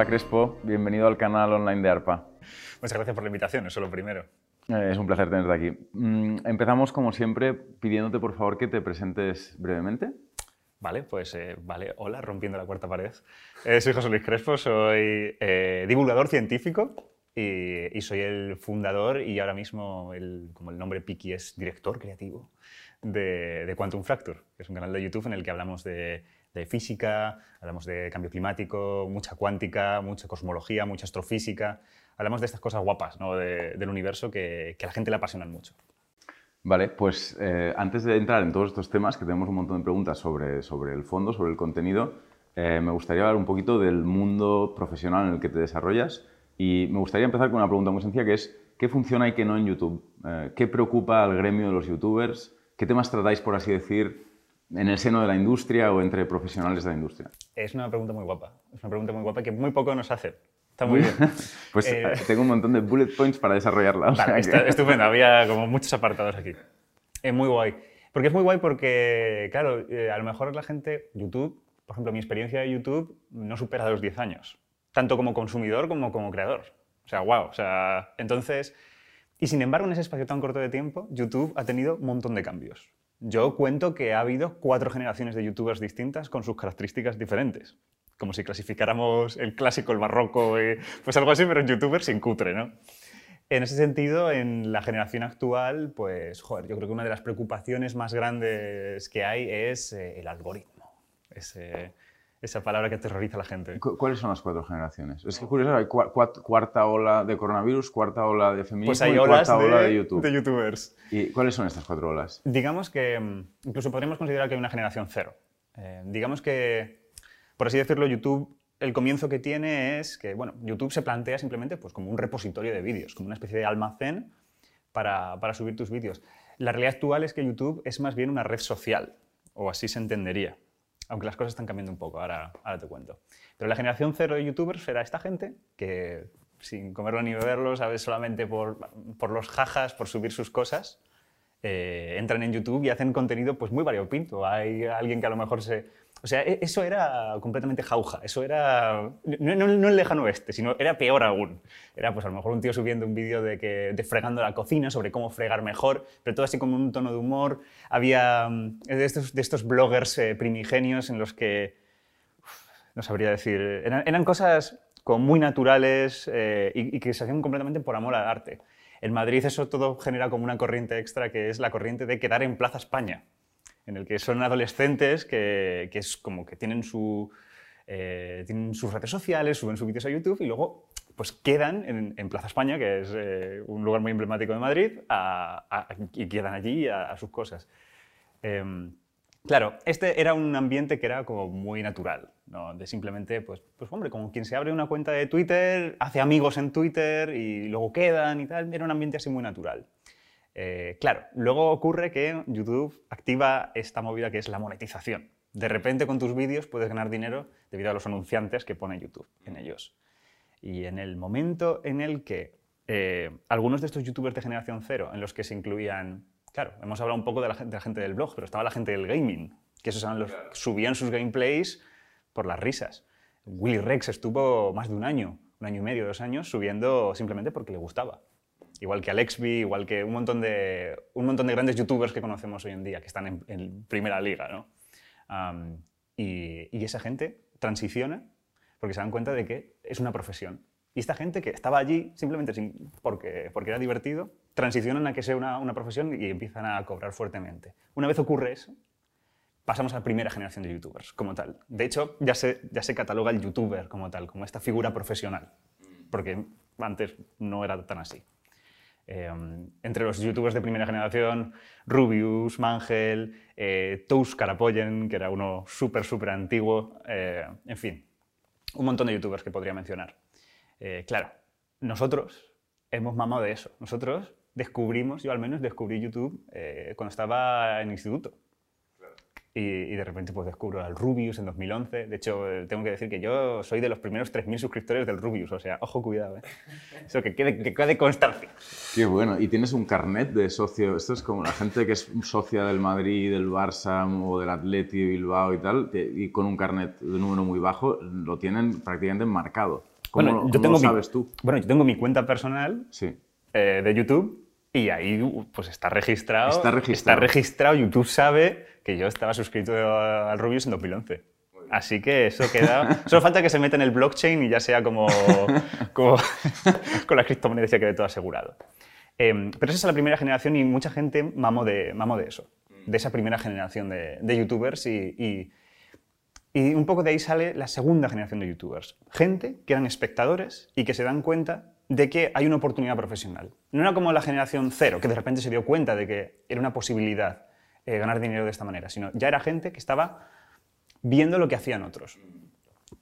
Hola Crespo, bienvenido al canal online de ARPA. Muchas gracias por la invitación, eso es lo primero. Eh, es un placer tenerte aquí. Mm, empezamos como siempre pidiéndote por favor que te presentes brevemente. Vale, pues eh, vale, hola, rompiendo la cuarta pared. Eh, soy José Luis Crespo, soy divulgador científico y, soy el fundador y ahora mismo, el, como el nombre Piki es director creativo de, de Quantum Fracture, que es un canal de YouTube en el que hablamos de de física, hablamos de cambio climático, mucha cuántica, mucha cosmología, mucha astrofísica. Hablamos de estas cosas guapas ¿no? del universo que, a la gente le apasionan mucho. Vale, pues eh, antes de entrar en todos estos temas, que tenemos un montón de preguntas sobre, sobre el fondo, sobre el contenido, eh, me gustaría hablar un poquito del mundo profesional en el que te desarrollas y me gustaría empezar con una pregunta muy sencilla que es, ¿qué funciona y qué no en YouTube? Eh, ¿Qué preocupa al gremio de los youtubers? ¿Qué temas tratáis, por así decir, en el seno de la industria o entre profesionales de la industria? Es una pregunta muy guapa. Es una pregunta muy guapa que muy poco nos hace. Está muy bien. pues eh, eh, tengo un montón de bullet points para desarrollarla. está estupendo. Había como muchos apartados aquí. Es muy guay. Porque es muy guay porque, claro, eh, a lo mejor la gente, YouTube, por ejemplo, mi experiencia de YouTube no supera los 10 años. Tanto como consumidor como como creador. O sea, wow. O sea, entonces... Y sin embargo, en ese espacio tan corto de tiempo, YouTube ha tenido un montón de cambios. Yo cuento que ha habido cuatro generaciones de youtubers distintas con sus características diferentes. Como si clasificáramos el clásico, el barroco, eh, pues algo así, pero en youtubers sin cutre, ¿no? En ese sentido, en la generación actual, pues, joder, yo creo que una de las preocupaciones más grandes que hay es eh, el algoritmo. Ese, esa palabra que aterroriza a la gente. ¿Cuáles son las cuatro generaciones? Es que curioso, hay cuarta ola de coronavirus, cuarta ola de feminismo pues hay y cuarta ola de YouTube. De youtubers. ¿Y cuáles son estas cuatro olas? Digamos que mm, incluso podríamos considerar que hay una generación cero. Eh, digamos que, por así decirlo, YouTube, el comienzo que tiene es que, bueno, YouTube se plantea simplemente pues, como un repositorio de vídeos, como una especie de almacén para, para subir tus vídeos. La realidad actual es que YouTube es más bien una red social, o así se entendería aunque las cosas están cambiando un poco, ahora, ahora te cuento. Pero la generación cero de youtubers será esta gente que sin comerlo ni beberlo, ¿sabes? solamente por, por los jajas, por subir sus cosas, eh, entran en YouTube y hacen contenido pues, muy variopinto. Hay alguien que a lo mejor se o sea, e-, eso era completamente jauja, eso era, no, el lejano oeste, sino era peor aún. Era pues a lo mejor un tío subiendo un vídeo de, que, de fregando la cocina, sobre cómo fregar mejor, pero todo así con un tono de humor. Había mm, de estos, de estos bloggers eh, primigenios en los que, no sabría decir, eran, cosas como muy naturales eh, y, y que se hacían completamente por amor al arte. En Madrid eso todo genera como una corriente extra que es la corriente de quedar en Plaza España en el que son adolescentes que, es como que tienen, su, eh, tienen sus redes sociales, suben sus vídeos a YouTube y luego pues quedan en, Plaza España, que es eh, un lugar muy emblemático de Madrid, y quedan allí a, sus cosas. Em, claro, este era un ambiente que era como muy natural, ¿no? de simplemente, pues, pues hombre, como quien se abre una cuenta de Twitter, hace amigos en Twitter y luego quedan y tal, era un ambiente así muy natural. Eh, claro, luego ocurre que YouTube activa esta movida que es la monetización. De repente con tus vídeos puedes ganar dinero debido a los anunciantes que pone YouTube en ellos. Y en el momento en el que eh, algunos de estos youtubers de generación cero, en los que se incluían, claro, hemos hablado un poco de la, gente, del blog, pero estaba la gente del gaming, que esos eran los subían sus gameplays por las risas. Willy Rex estuvo más de un año, un año y medio, dos años, subiendo simplemente porque le gustaba igual que Alexby, igual que un montón, de, un montón de grandes youtubers que conocemos hoy en día, que están en, primera liga. ¿no? y, y, esa gente transiciona porque se dan cuenta de que es una profesión. Y esta gente que estaba allí simplemente sin, porque, porque era divertido, transicionan a que sea una, una profesión y empiezan a cobrar fuertemente. Una vez ocurre eso, pasamos a la primera generación de youtubers como tal. De hecho, ya se, ya se cataloga el youtuber como tal, como esta figura profesional, porque antes no era tan así. Em, entre los youtubers de primera generación, Rubius, Mangel, eh, Tous Karapoyen, que era uno súper, súper antiguo, eh, en fin, un montón de youtubers que podría mencionar. Eh, claro, nosotros hemos mamado de eso. Nosotros descubrimos, yo al menos descubrí YouTube eh, cuando estaba en instituto. Y, de repente pues descubro al Rubius en 2011. De hecho, eh, tengo que decir que yo soy de los primeros 3.000 suscriptores del Rubius. O sea, ojo, cuidado. ¿eh? Eso que quede, que quede constancia. Qué bueno. ¿Y tienes un carnet de socio? Esto es como la gente que es socia del Madrid, del Barça o del Atleti Bilbao y tal, y con un carnet de número muy bajo, lo tienen prácticamente marcado. ¿Cómo, Bueno, yo cómo tengo lo mi- sabes tú? Bueno, yo tengo mi cuenta personal Sí. eh, de YouTube y ahí pues está registrado. Está registrado. Está registrado. YouTube sabe que yo estaba suscrito al Rubius en 2011. Así que eso queda. Solo falta que se meta en el blockchain y ya sea como, como con las criptomonedas ya quede todo asegurado. Eh, pero esa es la primera generación y mucha gente mamó de, mamó de eso, de esa primera generación de, de youtubers y, y- y un poco de ahí sale la segunda generación de youtubers. Gente que eran espectadores y que se dan cuenta de que hay una oportunidad profesional. No era como la generación cero, que de repente se dio cuenta de que era una posibilidad eh, ganar dinero de esta manera, sino ya era gente que estaba viendo lo que hacían otros.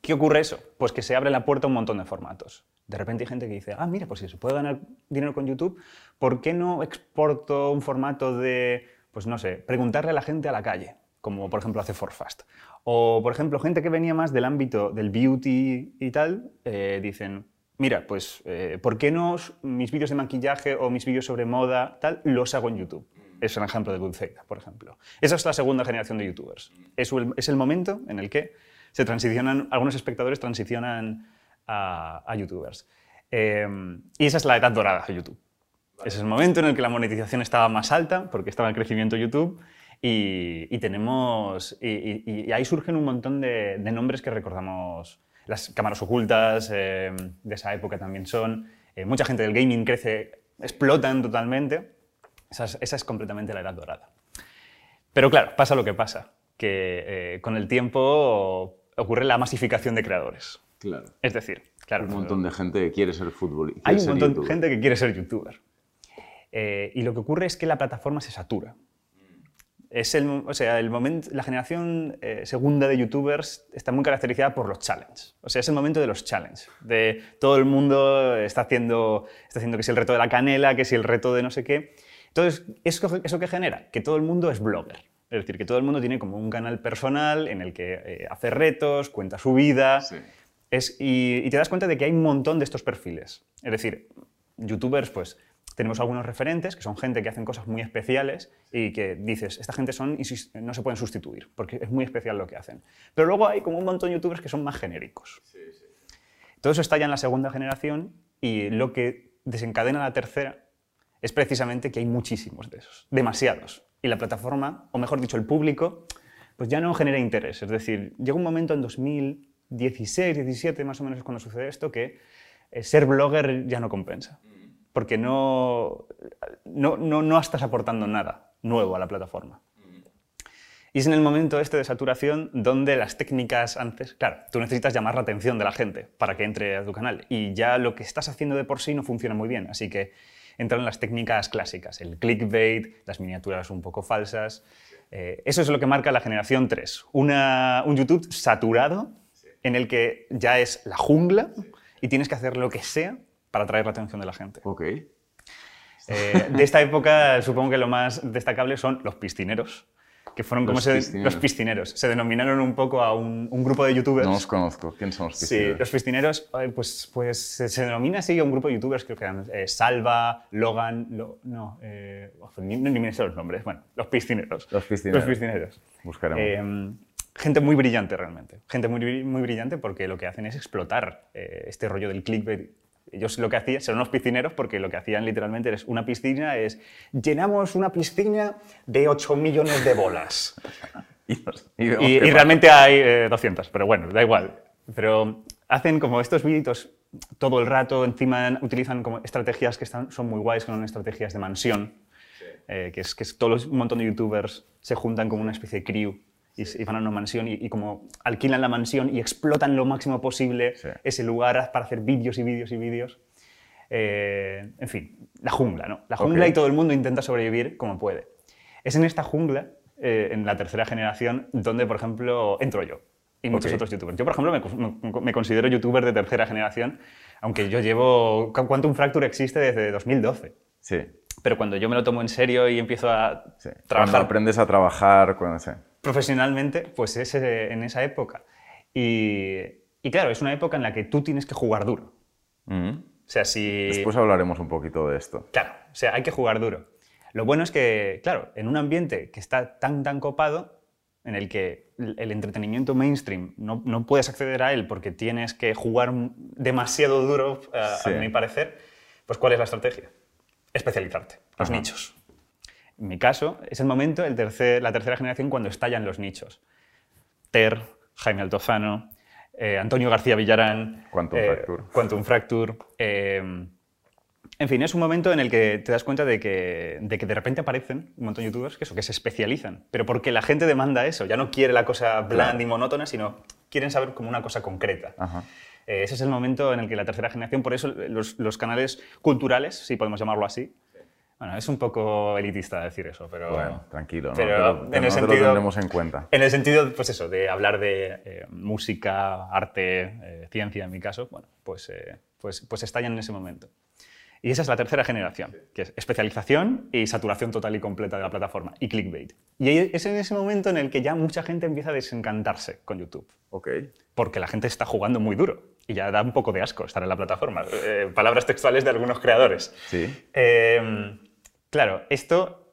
¿Qué ocurre eso? Pues que se abre la puerta a un montón de formatos. De repente hay gente que dice, ah, mira, pues si se puede ganar dinero con YouTube, ¿por qué no exporto un formato de, pues no sé, preguntarle a la gente a la calle? Como por ejemplo hace Forfast. O por ejemplo, gente que venía más del ámbito del beauty y tal, eh, dicen, mira, pues eh, ¿por qué no mis vídeos de maquillaje o mis vídeos sobre moda, tal, los hago en YouTube? Es un ejemplo de Dulceida, por ejemplo. Esa es la segunda generación de youtubers. Es el, es el momento en el que se transicionan, algunos espectadores transicionan a, a youtubers. Eh, y esa es la edad dorada de YouTube. Ese es el momento en el que la monetización estaba más alta, porque estaba en crecimiento YouTube, y, y tenemos, y, y- y ahí surgen un montón de, de nombres que recordamos. Las cámaras ocultas eh, de esa época también son. eh, mucha gente del gaming crece, explotan totalmente. Esa es, esa es completamente la edad dorada. Pero claro, pasa lo que pasa, que eh, con el tiempo ocurre la masificación de creadores. Claro. Es decir, claro, un montón de gente que quiere ser fútbol. hay un montón de gente que quiere ser youtuber. Eh, y lo que ocurre es que la plataforma se satura. Es el, o sea, el momento, la generación eh, segunda de youtubers está muy caracterizada por los challenges. O sea, es el momento de los challenges. De todo el mundo está haciendo, está haciendo que si el reto de la canela, que si el reto de no sé qué. Entonces, ¿eso, ¿eso qué genera? Que todo el mundo es blogger. Es decir, que todo el mundo tiene como un canal personal en el que eh, hace retos, cuenta su vida. Sí. Es, y, y te das cuenta de que hay un montón de estos perfiles. Es decir, youtubers, pues tenemos algunos referentes que son gente que hacen cosas muy especiales y que dices, esta gente son, no se pueden sustituir porque es muy especial lo que hacen. Pero luego hay como un montón de youtubers que son más genéricos. Todo eso está ya en la segunda generación y lo que desencadena la tercera es precisamente que hay muchísimos de esos, demasiados. Y la plataforma, o mejor dicho, el público, pues ya no genera interés. Es decir, llega un momento en 2016, 17 más o menos es cuando sucede esto, que eh, ser blogger ya no compensa. Porque no, no, no, no estás aportando nada nuevo a la plataforma. Y es en el momento este de saturación donde las técnicas antes, claro, tú necesitas llamar la atención de la gente para que entre a tu canal y ya lo que estás haciendo de por sí no funciona muy bien, así que entran las técnicas clásicas, el clickbait, las miniaturas un poco falsas. Eh, eso es lo que marca la generación 3, Una- un YouTube saturado en el que ya es la jungla y tienes que hacer lo que sea para atraer la atención de la gente. Ok. Eh, de esta época, supongo que lo más destacable son los piscineros, que fueron como Los se, piscineros. los piscineros. Se denominaron un poco a un, un grupo de youtubers. No los conozco. ¿Quién son los Sí, piscineros? los piscineros, pues, pues se, denomina así a un grupo de youtubers, creo que eran eh, Salva, Logan, Lo- no, eh, ni, ni me sé los nombres, bueno, los piscineros. Los piscineros. Los piscineros. Buscaremos. Eh, gente muy brillante realmente, gente muy, muy brillante porque lo que hacen es explotar eh, este rollo del clickbait. Ellos lo que hacían, son unos piscineros porque lo que hacían literalmente es una piscina, es llenamos una piscina de 8 millones de bolas. Y, realmente hay eh, 200, pero bueno, da igual. Pero hacen como estos vídeos todo el rato, encima utilizan como estrategias que están, son muy guays, que son estrategias de mansión, eh, que es que es todos los- un montón de youtubers se juntan como una especie de crew y, y van a una mansión y, y como alquilan la mansión y explotan lo máximo posible Sí. ese lugar para hacer vídeos y vídeos y vídeos. Eh, en fin, la jungla, ¿no? La jungla Ok. y todo el mundo intenta sobrevivir como puede. Es en esta jungla, eh, en la tercera generación, donde, por ejemplo, entro yo y muchos Ok. otros youtubers. Yo, por ejemplo, me, me- me considero youtuber de tercera generación, aunque yo llevo... Quantum Fracture existe desde 2012. Sí, Pero cuando yo me lo tomo en serio y empiezo a sí. Cuando trabajar aprendes a trabajar, cuando, sí. Profesionalmente, pues es eh, en esa época. Y, y claro, es una época en la que tú tienes que jugar duro. Mm. O sea, si... Después hablaremos un poquito de esto. Claro, o sea, hay que jugar duro. Lo bueno es que, claro, en un ambiente que está tan, tan copado, en el que el entretenimiento mainstream no, no, puedes acceder a él porque tienes que jugar demasiado duro, a mi parecer, pues ¿cuál es la estrategia? Especializarte, los nichos. En mi caso, es el momento, el tercer, la tercera generación, cuando estallan los nichos. Ter, Jaime Altozano, eh, Antonio García Villarán, Quantum eh, Fracture. Quantum Fracture eh, en fin, es un momento en el que te das cuenta de que de, que de repente aparecen un montón de youtubers que, eso, que se especializan, pero porque la gente demanda eso, ya no quiere la cosa bland y monótona, sino quieren saber como una cosa concreta. ese es el momento en el que la tercera generación, por eso los, los canales culturales, si podemos llamarlo así, bueno, es un poco elitista decir eso, pero... Bueno, tranquilo, pero, en el sentido, lo tendremos en cuenta. En el sentido, pues eso, de hablar de eh, música, arte, eh, ciencia en mi caso, bueno, pues, eh, pues, pues estallan en ese momento. Y esa es la tercera generación, que es especialización y saturación total y completa de la plataforma, y clickbait. Y es en ese momento en el que ya mucha gente empieza a desencantarse con YouTube. Ok. Porque la gente está jugando muy duro y ya da un poco de asco estar en la plataforma. palabras textuales de algunos creadores. Sí. Claro, esto...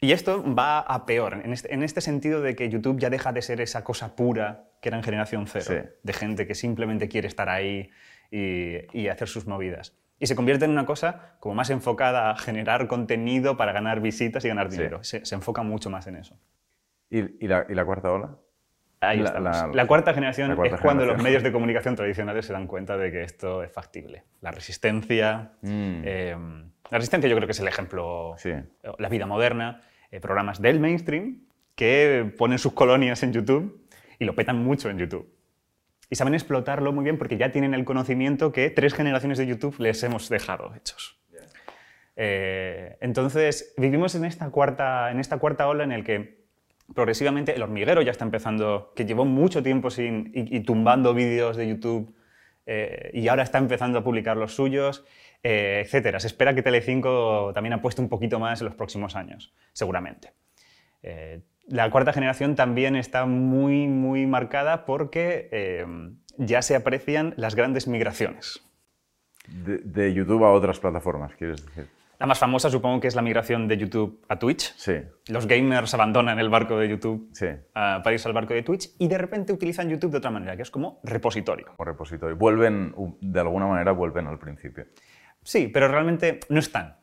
Y esto va a peor, este, en este, sentido de que YouTube ya deja de ser esa cosa pura que era en generación cero, de gente que simplemente quiere estar ahí y, hacer sus movidas. Y se convierte en una cosa como más enfocada a generar contenido para ganar visitas y ganar dinero. Se, enfoca mucho más en eso. ¿Y, la, cuarta ola? Ahí la, La, cuarta generación es cuando los medios de comunicación tradicionales se dan cuenta de que esto es factible. La resistencia, mm. em, la resistencia yo creo que es el ejemplo, la vida moderna, eh, programas del mainstream que ponen sus colonias en YouTube y lo petan mucho en YouTube. Y saben explotarlo muy bien porque ya tienen el conocimiento que tres generaciones de YouTube les hemos dejado hechos. Eh, entonces, vivimos en esta, cuarta, en esta cuarta ola en el que progresivamente el hormiguero ya está empezando, que llevó mucho tiempo sin, y, tumbando vídeos de YouTube eh, y ahora está empezando a publicar los suyos eh, etcétera. Se espera que Telecinco también apueste un poquito más en los próximos años, seguramente. Eh, la cuarta generación también está muy, muy marcada porque eh, ya se aprecian las grandes migraciones. De, YouTube a otras plataformas, quieres decir. La más famosa supongo que es la migración de YouTube a Twitch. Sí. Los gamers abandonan el barco de YouTube sí. para irse al barco de Twitch y de repente utilizan YouTube de otra manera, que es como repositorio. Como repositorio. Vuelven, de alguna manera, vuelven al principio. Sí, pero realmente no están.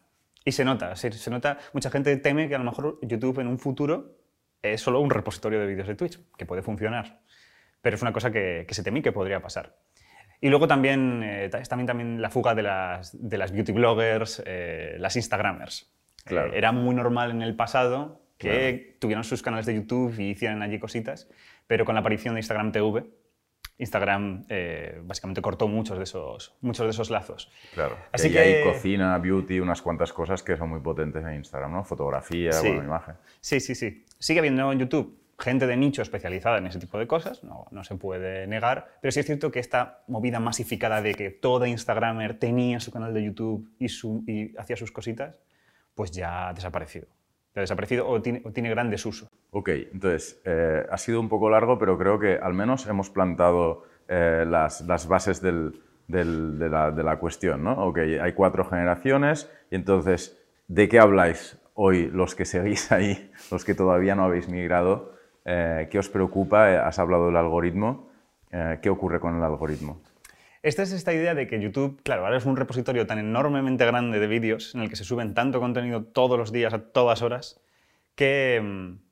Y se nota, se, nota, mucha gente teme que a lo mejor YouTube en un futuro es solo un repositorio de vídeos de Twitch, que puede funcionar. Pero es una cosa que, se teme y que podría pasar. Y luego también eh, también, también la fuga de las, de las beauty bloggers, eh, las Instagramers. Claro. Eh, era muy normal en el pasado que tuvieran sus canales de YouTube y hicieran allí cositas, pero con la aparición de Instagram TV, Instagram eh, básicamente cortó muchos de, esos, muchos de esos lazos. Claro. Así que, hay cocina, beauty, unas cuantas cosas que son muy potentes en Instagram, ¿no? Fotografía, imagen. Sí, sí, sí. Sigue habiendo en YouTube gente de nicho especializada en ese tipo de cosas, no, no, se puede negar, pero sí es cierto que esta movida masificada de que toda Instagramer tenía su canal de YouTube y, su, y hacía sus cositas, pues ya ha desaparecido ha desaparecido o tiene, tiene gran desuso. Ok, entonces, eh, ha sido un poco largo, pero creo que al menos hemos plantado eh, las, bases de, la, cuestión, ¿no? Ok, hay cuatro generaciones y entonces, ¿de qué habláis hoy los que seguís ahí, los que todavía no habéis migrado? Eh, ¿Qué os preocupa? Has hablado del algoritmo. ¿Qué ocurre con el algoritmo? Esta es esta idea de que YouTube, claro, ahora es un repositorio tan enormemente grande de vídeos en el que se suben tanto contenido todos los días, a todas horas, que, mm,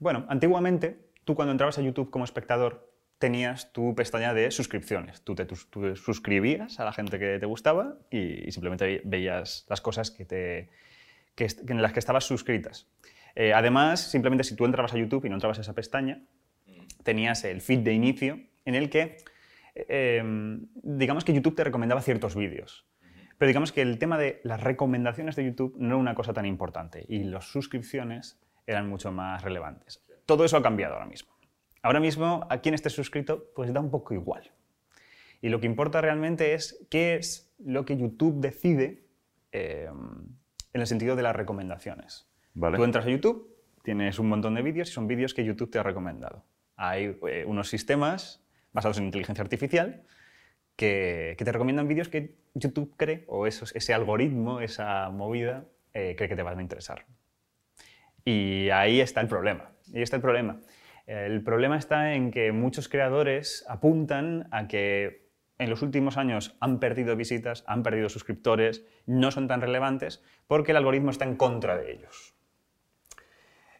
bueno, antiguamente tú cuando entrabas a YouTube como espectador tenías tu pestaña de suscripciones. Tú te, suscribías a la gente que te gustaba y, simplemente veías las cosas que en las que estabas suscritas. Eh, además, simplemente si tú entrabas a YouTube y no entrabas a esa pestaña, tenías el feed de inicio en el que Em, digamos que YouTube te recomendaba ciertos vídeos. Pero digamos que el tema de las recomendaciones de YouTube no era una cosa tan importante y las suscripciones eran mucho más relevantes. Todo eso ha cambiado ahora mismo. Ahora mismo, a quien esté suscrito, pues da un poco igual. Y lo que importa realmente es qué es lo que YouTube decide em, en el sentido de las recomendaciones. Tú entras a YouTube, tienes un montón de vídeos y son vídeos que YouTube te ha recomendado. Hay eh, unos sistemas basados en inteligencia artificial que, te recomiendan vídeos que YouTube cree, o ese algoritmo, esa movida, eh, cree que te van a interesar. Y ahí está el problema. Ahí está el problema. El problema está en que muchos creadores apuntan a que en los últimos años han perdido visitas, han perdido suscriptores, no son tan relevantes porque el algoritmo está en contra de ellos.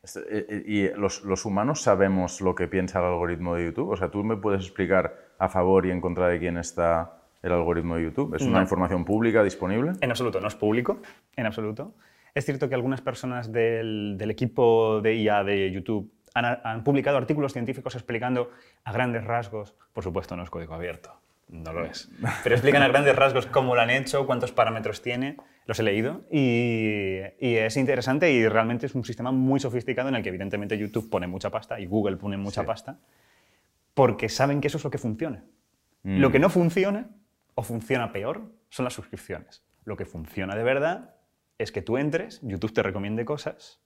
Eh, eh, ¿Y los, los, humanos sabemos lo que piensa el algoritmo de YouTube? O sea, ¿tú me puedes explicar a favor y en contra de quién está el algoritmo de YouTube? ¿Es una información pública disponible? En absoluto, no es público, en absoluto. Es cierto que algunas personas del, del equipo de IA de YouTube han, han, publicado artículos científicos explicando a grandes rasgos, por supuesto no es código abierto, no lo es, pero explican a grandes rasgos cómo lo han hecho, cuántos parámetros tiene, los he leído y, y, es interesante y realmente es un sistema muy sofisticado en el que evidentemente YouTube pone mucha pasta y Google pone mucha sí. pasta porque saben que eso es lo que funciona. Mm. Lo que no funciona o funciona peor son las suscripciones. Lo que funciona de verdad es que tú entres, YouTube te recomiende cosas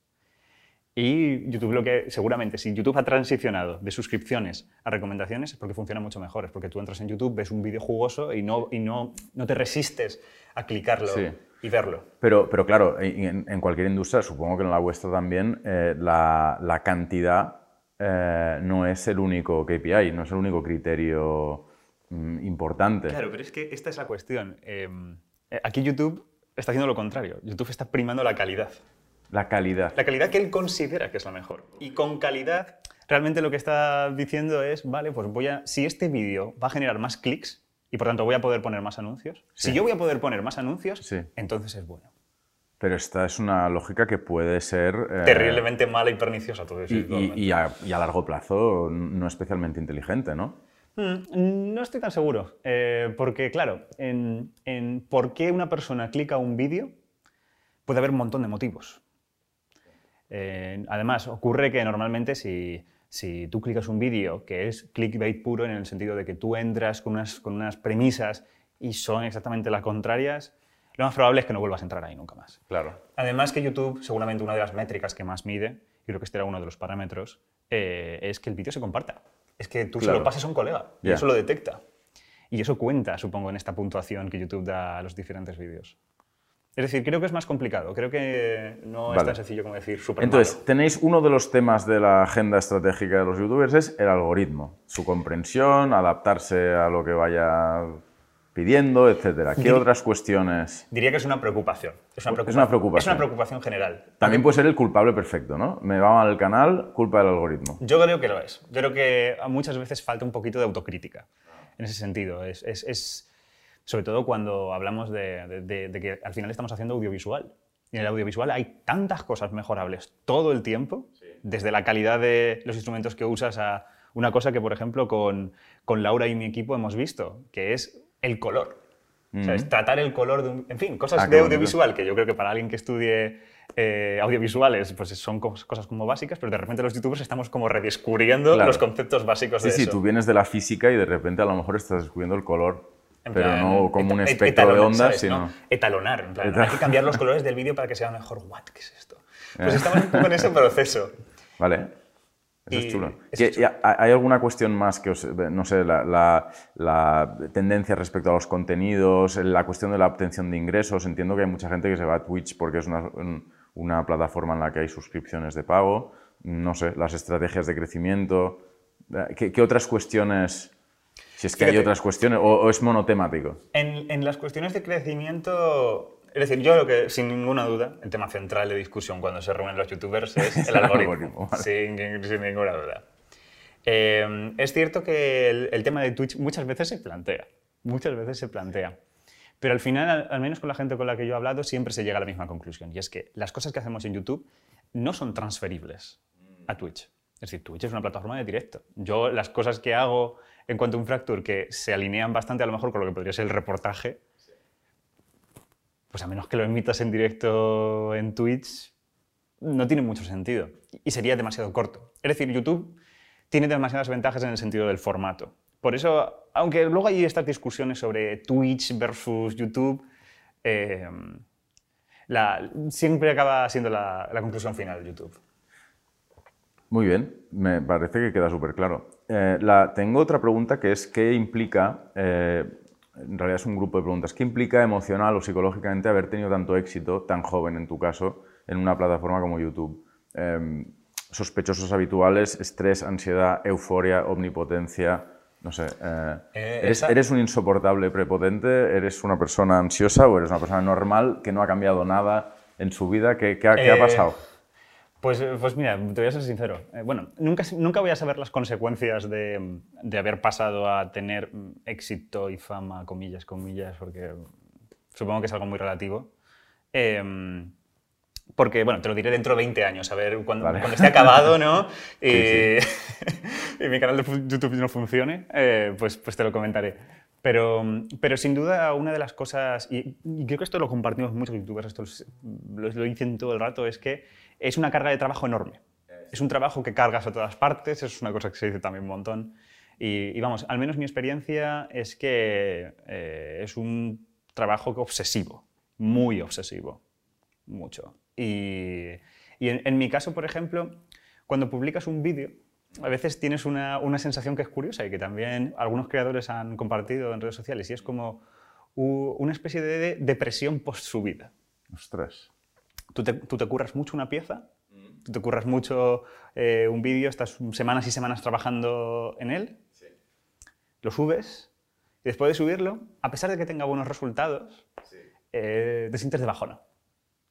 y YouTube lo que seguramente, si YouTube ha transicionado de suscripciones a recomendaciones es porque funciona mucho mejor, es porque tú entras en YouTube, ves un vídeo jugoso y no, y no, no te resistes a clicarlo sí. y verlo. Pero, pero claro, en, en, cualquier industria, supongo que en la vuestra también, eh, la, la, cantidad eh, no es el único KPI, no es el único criterio mm, importante. Claro, pero es que esta es la cuestión. Eh, aquí YouTube está haciendo lo contrario. YouTube está primando la calidad. La calidad. La calidad que él considera que es la mejor. Y con calidad, realmente lo que está diciendo es, vale, pues voy a, si este vídeo va a generar más clics y por tanto voy a poder poner más anuncios, sí. si yo voy a poder poner más anuncios, sí. entonces es bueno. Pero esta es una lógica que puede ser... Eh, Terriblemente mala y perniciosa todo eso. Y, y, y, a, y, a, largo plazo no especialmente inteligente, ¿no? Mm, no estoy tan seguro, eh, porque claro, en, en por qué una persona clica un vídeo puede haber un montón de motivos. Eh, además, ocurre que normalmente si, si tú clicas un vídeo que es clickbait puro en el sentido de que tú entras con unas, con unas premisas y son exactamente las contrarias, lo más probable es que no vuelvas a entrar ahí nunca más. Claro. Además que YouTube, seguramente una de las métricas que más mide, y creo que este era uno de los parámetros, eh, es que el vídeo se comparta. Es que tú claro. se lo pases a un colega y yeah. eso lo detecta. Y eso cuenta, supongo, en esta puntuación que YouTube da a los diferentes vídeos. Es decir, creo que es más complicado. Creo que no vale. es tan sencillo como decir super Entonces, malo. tenéis uno de los temas de la agenda estratégica de los youtubers es el algoritmo, su comprensión, adaptarse a lo que vaya pidiendo, etcétera. ¿Qué Dir otras cuestiones? Diría que es una preocupación. Es una preocupación, es una preocupación. Es una preocupación general. También puede ser el culpable perfecto, ¿no? Me va mal el canal, culpa del algoritmo. Yo creo que lo es. Yo creo que muchas veces falta un poquito de autocrítica en ese sentido. Es, es, es sobre todo cuando hablamos de, de, de, que al final estamos haciendo audiovisual. Y en el audiovisual hay tantas cosas mejorables todo el tiempo, sí. desde la calidad de los instrumentos que usas a una cosa que, por ejemplo, con, con Laura y mi equipo hemos visto, que es el color. Mm -hmm. o sea, es tratar el color de un... En fin, cosas ah, de audiovisual que yo creo que para alguien que estudie eh, audiovisuales pues son cosas como básicas, pero de repente los youtubers estamos como redescubriendo claro. los conceptos básicos sí, de sí, eso. Sí, tú vienes de la física y de repente a lo mejor estás descubriendo el color pero no como un espectro de ondas, sino... ¿no? Etalonar, en plan, hay que cambiar los colores del vídeo para que sea mejor. ¿What? ¿Qué es esto? Pues estamos un poco en ese proceso. Vale. Eso y es chulo. Eso es chulo. ¿Hay alguna cuestión más que os, no sé, la, la, la, tendencia respecto a los contenidos, la cuestión de la obtención de ingresos? Entiendo que hay mucha gente que se va a Twitch porque es una, una plataforma en la que hay suscripciones de pago. No sé, las estrategias de crecimiento. ¿Qué, qué otras cuestiones si es que Fíjate, hay otras cuestiones, o, o es monotemático. En, en, las cuestiones de crecimiento, es decir, yo creo que sin ninguna duda, el tema central de discusión cuando se reúnen los youtubers es el algoritmo, sin, sin, ninguna duda. Eh, es cierto que el, el, tema de Twitch muchas veces se plantea, muchas veces se plantea. Pero al final, al, al menos con la gente con la que yo he hablado, siempre se llega a la misma conclusión. Y es que las cosas que hacemos en YouTube no son transferibles a Twitch. Es decir, Twitch es una plataforma de directo. Yo las cosas que hago en cuanto a un Fracture que se alinean bastante a lo mejor con lo que podría ser el reportaje, pues a menos que lo emitas en directo en Twitch, no tiene mucho sentido y sería demasiado corto. Es decir, YouTube tiene demasiadas ventajas en el sentido del formato. Por eso, aunque luego hay estas discusiones sobre Twitch versus YouTube, eh, siempre acaba siendo la, la conclusión final de YouTube. Muy bien, me parece que queda súper claro. Eh, la, tengo otra pregunta que es ¿qué implica, eh, en realidad es un grupo de preguntas, ¿qué implica emocional o psicológicamente haber tenido tanto éxito, tan joven en tu caso, en una plataforma como YouTube? Eh, sospechosos habituales, estrés, ansiedad, euforia, omnipotencia. No sé, eh, Eh, ¿eres, esa- eres un insoportable prepotente? ¿Eres una persona ansiosa o eres una persona normal que no ha cambiado nada en su vida? ¿Qué, qué ha, qué ha Eh, pasado? Pues, pues mira, te voy a ser sincero. Eh, bueno, nunca, nunca voy a saber las consecuencias de, de haber pasado a tener mm, éxito y fama, comillas, comillas, porque supongo que es algo muy relativo. Em, porque, bueno, te lo diré dentro de 20 años, a ver cuando, Vale. cuando esté acabado, ¿no? Y, Sí, y mi canal de YouTube no funcione, eh, pues, pues te lo comentaré. Pero, pero sin duda una de las cosas, y, y creo que esto lo compartimos muchos youtubers, esto lo, lo dicen todo el rato, es que es una carga de trabajo enorme. Es un trabajo que cargas a todas partes, es una cosa que se dice también un montón. Y, vamos, al menos mi experiencia es que eh, es un trabajo obsesivo, muy obsesivo, mucho. Y, en, mi caso, por ejemplo, cuando publicas un vídeo, a veces tienes una, una sensación que es curiosa y que también algunos creadores han compartido en redes sociales, y es como una especie de depresión post-subida. Ostras. Tú te, tú te curras mucho una pieza, tú te curras mucho eh, un vídeo, estás semanas y semanas trabajando en él, lo subes y después de subirlo, a pesar de que tenga buenos resultados, eh, te sientes de bajona.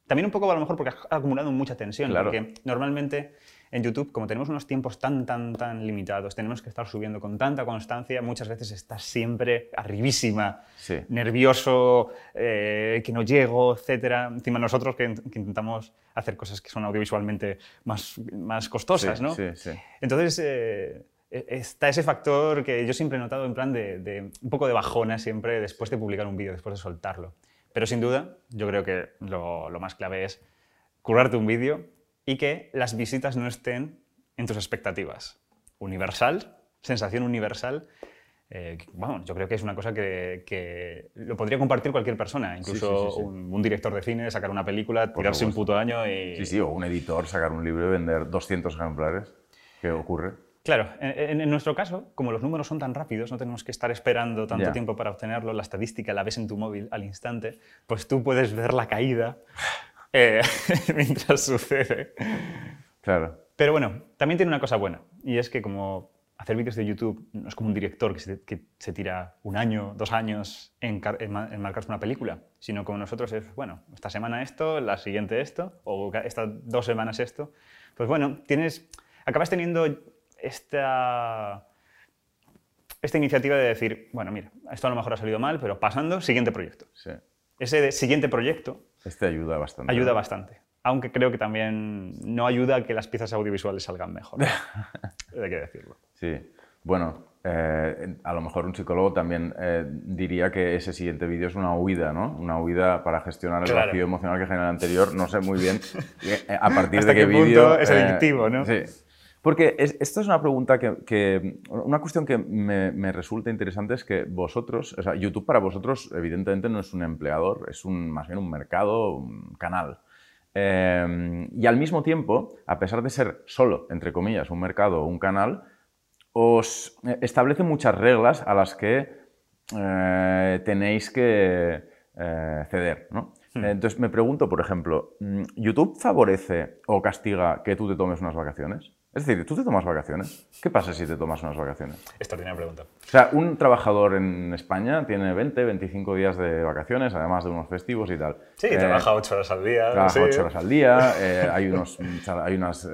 También un poco a lo mejor porque has acumulado mucha tensión, Claro. porque normalmente en YouTube, como tenemos unos tiempos tan, tan, tan limitados, tenemos que estar subiendo con tanta constancia, muchas veces estás siempre arribísima, Sí. nervioso, eh, que no llego, etc. Encima nosotros que, que intentamos hacer cosas que son audiovisualmente más, más costosas, Sí, ¿no? sí, sí. Entonces, eh, e- está ese factor que yo siempre he notado en plan de, de un poco de bajona siempre después de publicar un vídeo, después de soltarlo. Pero sin duda, yo creo que lo, lo más clave es currarte un vídeo y que las visitas no estén en tus expectativas. Universal, sensación universal. eh, bueno, yo creo que es una cosa que, que lo podría compartir cualquier persona, incluso sí, sí. Un, un director de cine, sacar una película, Por tirarse un puto año y... Sí, sí, o un editor sacar un libro y vender 200 ejemplares. ¿Qué ocurre? Claro, en, nuestro caso, como los números son tan rápidos, no tenemos que estar esperando tanto tiempo para obtenerlo, la estadística la ves en tu móvil al instante, pues tú puedes ver la caída eh, mientras sucede. Claro. Pero bueno, también tiene una cosa buena, y es que como hacer vídeos de YouTube no es como un director que se, que se tira un año, dos años en, en en marcarse una película, sino como nosotros es, bueno, esta semana esto, la siguiente esto, o estas dos semanas esto. Pues bueno, tienes, acabas teniendo esta, esta iniciativa de decir, bueno, mira, esto a lo mejor ha salido mal, pero pasando, siguiente proyecto. Sí. Ese de siguiente proyecto Este ayuda bastante. ayuda bastante. Aunque creo que también no ayuda a que las piezas audiovisuales salgan mejor. Hay que decirlo. Sí. Bueno, eh, a lo mejor un psicólogo también eh, diría que ese siguiente vídeo es una huida, ¿no? Una huida para gestionar el Claro. vacío emocional que genera el anterior. No sé muy bien eh, a partir ¿Hasta de qué, qué punto vídeo... es adictivo, no? Sí. Porque es- esto es una pregunta que, que- Una cuestión que me, me resulta interesante es que vosotros, o sea, YouTube para vosotros evidentemente no es un empleador, es un, más bien un mercado, un canal. Eh, y al mismo tiempo, a pesar de ser solo, entre comillas, un mercado o un canal, os establece muchas reglas a las que eh, tenéis que eh, ceder. ¿no? Entonces me pregunto, por ejemplo, ¿YouTube favorece o castiga que tú te tomes unas vacaciones? Es decir, ¿tú te tomas vacaciones? ¿Qué pasa si te tomas unas vacaciones? Extraordinaria pregunta. O sea, un trabajador en España tiene 20, 25 días de vacaciones, además de unos festivos y tal. Sí, Eh, trabaja ocho horas al día. Trabaja sí. ocho horas al día, eh, hay unos, hay unas, eh,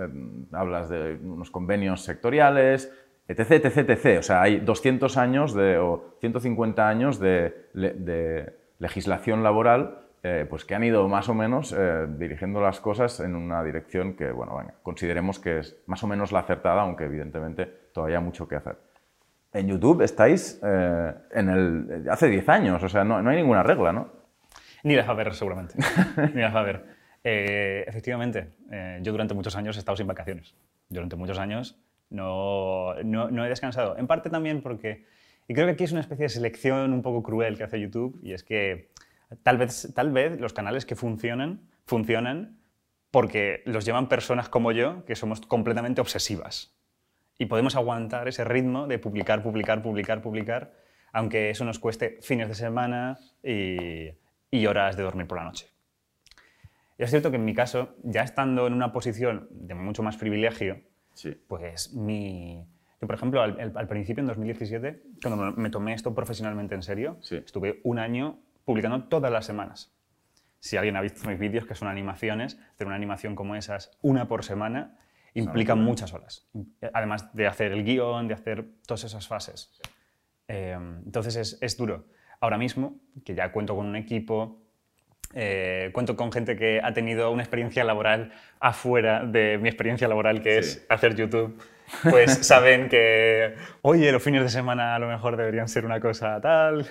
hablas de unos convenios sectoriales, etc, etc, etc. O sea, hay 200 años de, o 150 años de legislación laboral eh, pues que han ido más o menos eh, dirigiendo las cosas en una dirección que, bueno, venga, consideremos que es más o menos la acertada, aunque evidentemente todavía hay mucho que hacer. En YouTube estáis eh, en el, hace 10 años, o sea, no, no hay ninguna regla, ¿no? Ni las va a ver, seguramente. Ni las va a. Eh, efectivamente, yo durante muchos años he estado sin vacaciones. Durante muchos años no, no, no he descansado. En parte también porque, y creo que aquí es una especie de selección un poco cruel que hace YouTube, y es que tal vez, tal vez los canales que funcionan, funcionan porque los llevan personas como yo, que somos completamente obsesivas. Y podemos aguantar ese ritmo de publicar, publicar, publicar, publicar, aunque eso nos cueste fines de semana y, y horas de dormir por la noche. Y es cierto que en mi caso, ya estando en una posición de mucho más privilegio, Sí. pues mi... Yo, por ejemplo, al, al- al principio, en 2017, cuando me tomé esto profesionalmente en serio, Sí. estuve un año publicando todas las semanas. Si alguien ha visto mis vídeos, que son animaciones, hacer una animación como esas, una por semana, implica muchas horas. Además de hacer el guion, de hacer todas esas fases. Eh, entonces es, es duro. Ahora mismo, que ya cuento con un equipo, eh, cuento con gente que ha tenido una experiencia laboral afuera de mi experiencia laboral, que Sí. es hacer YouTube, pues saben que, oye, los fines de semana a lo mejor deberían ser una cosa tal.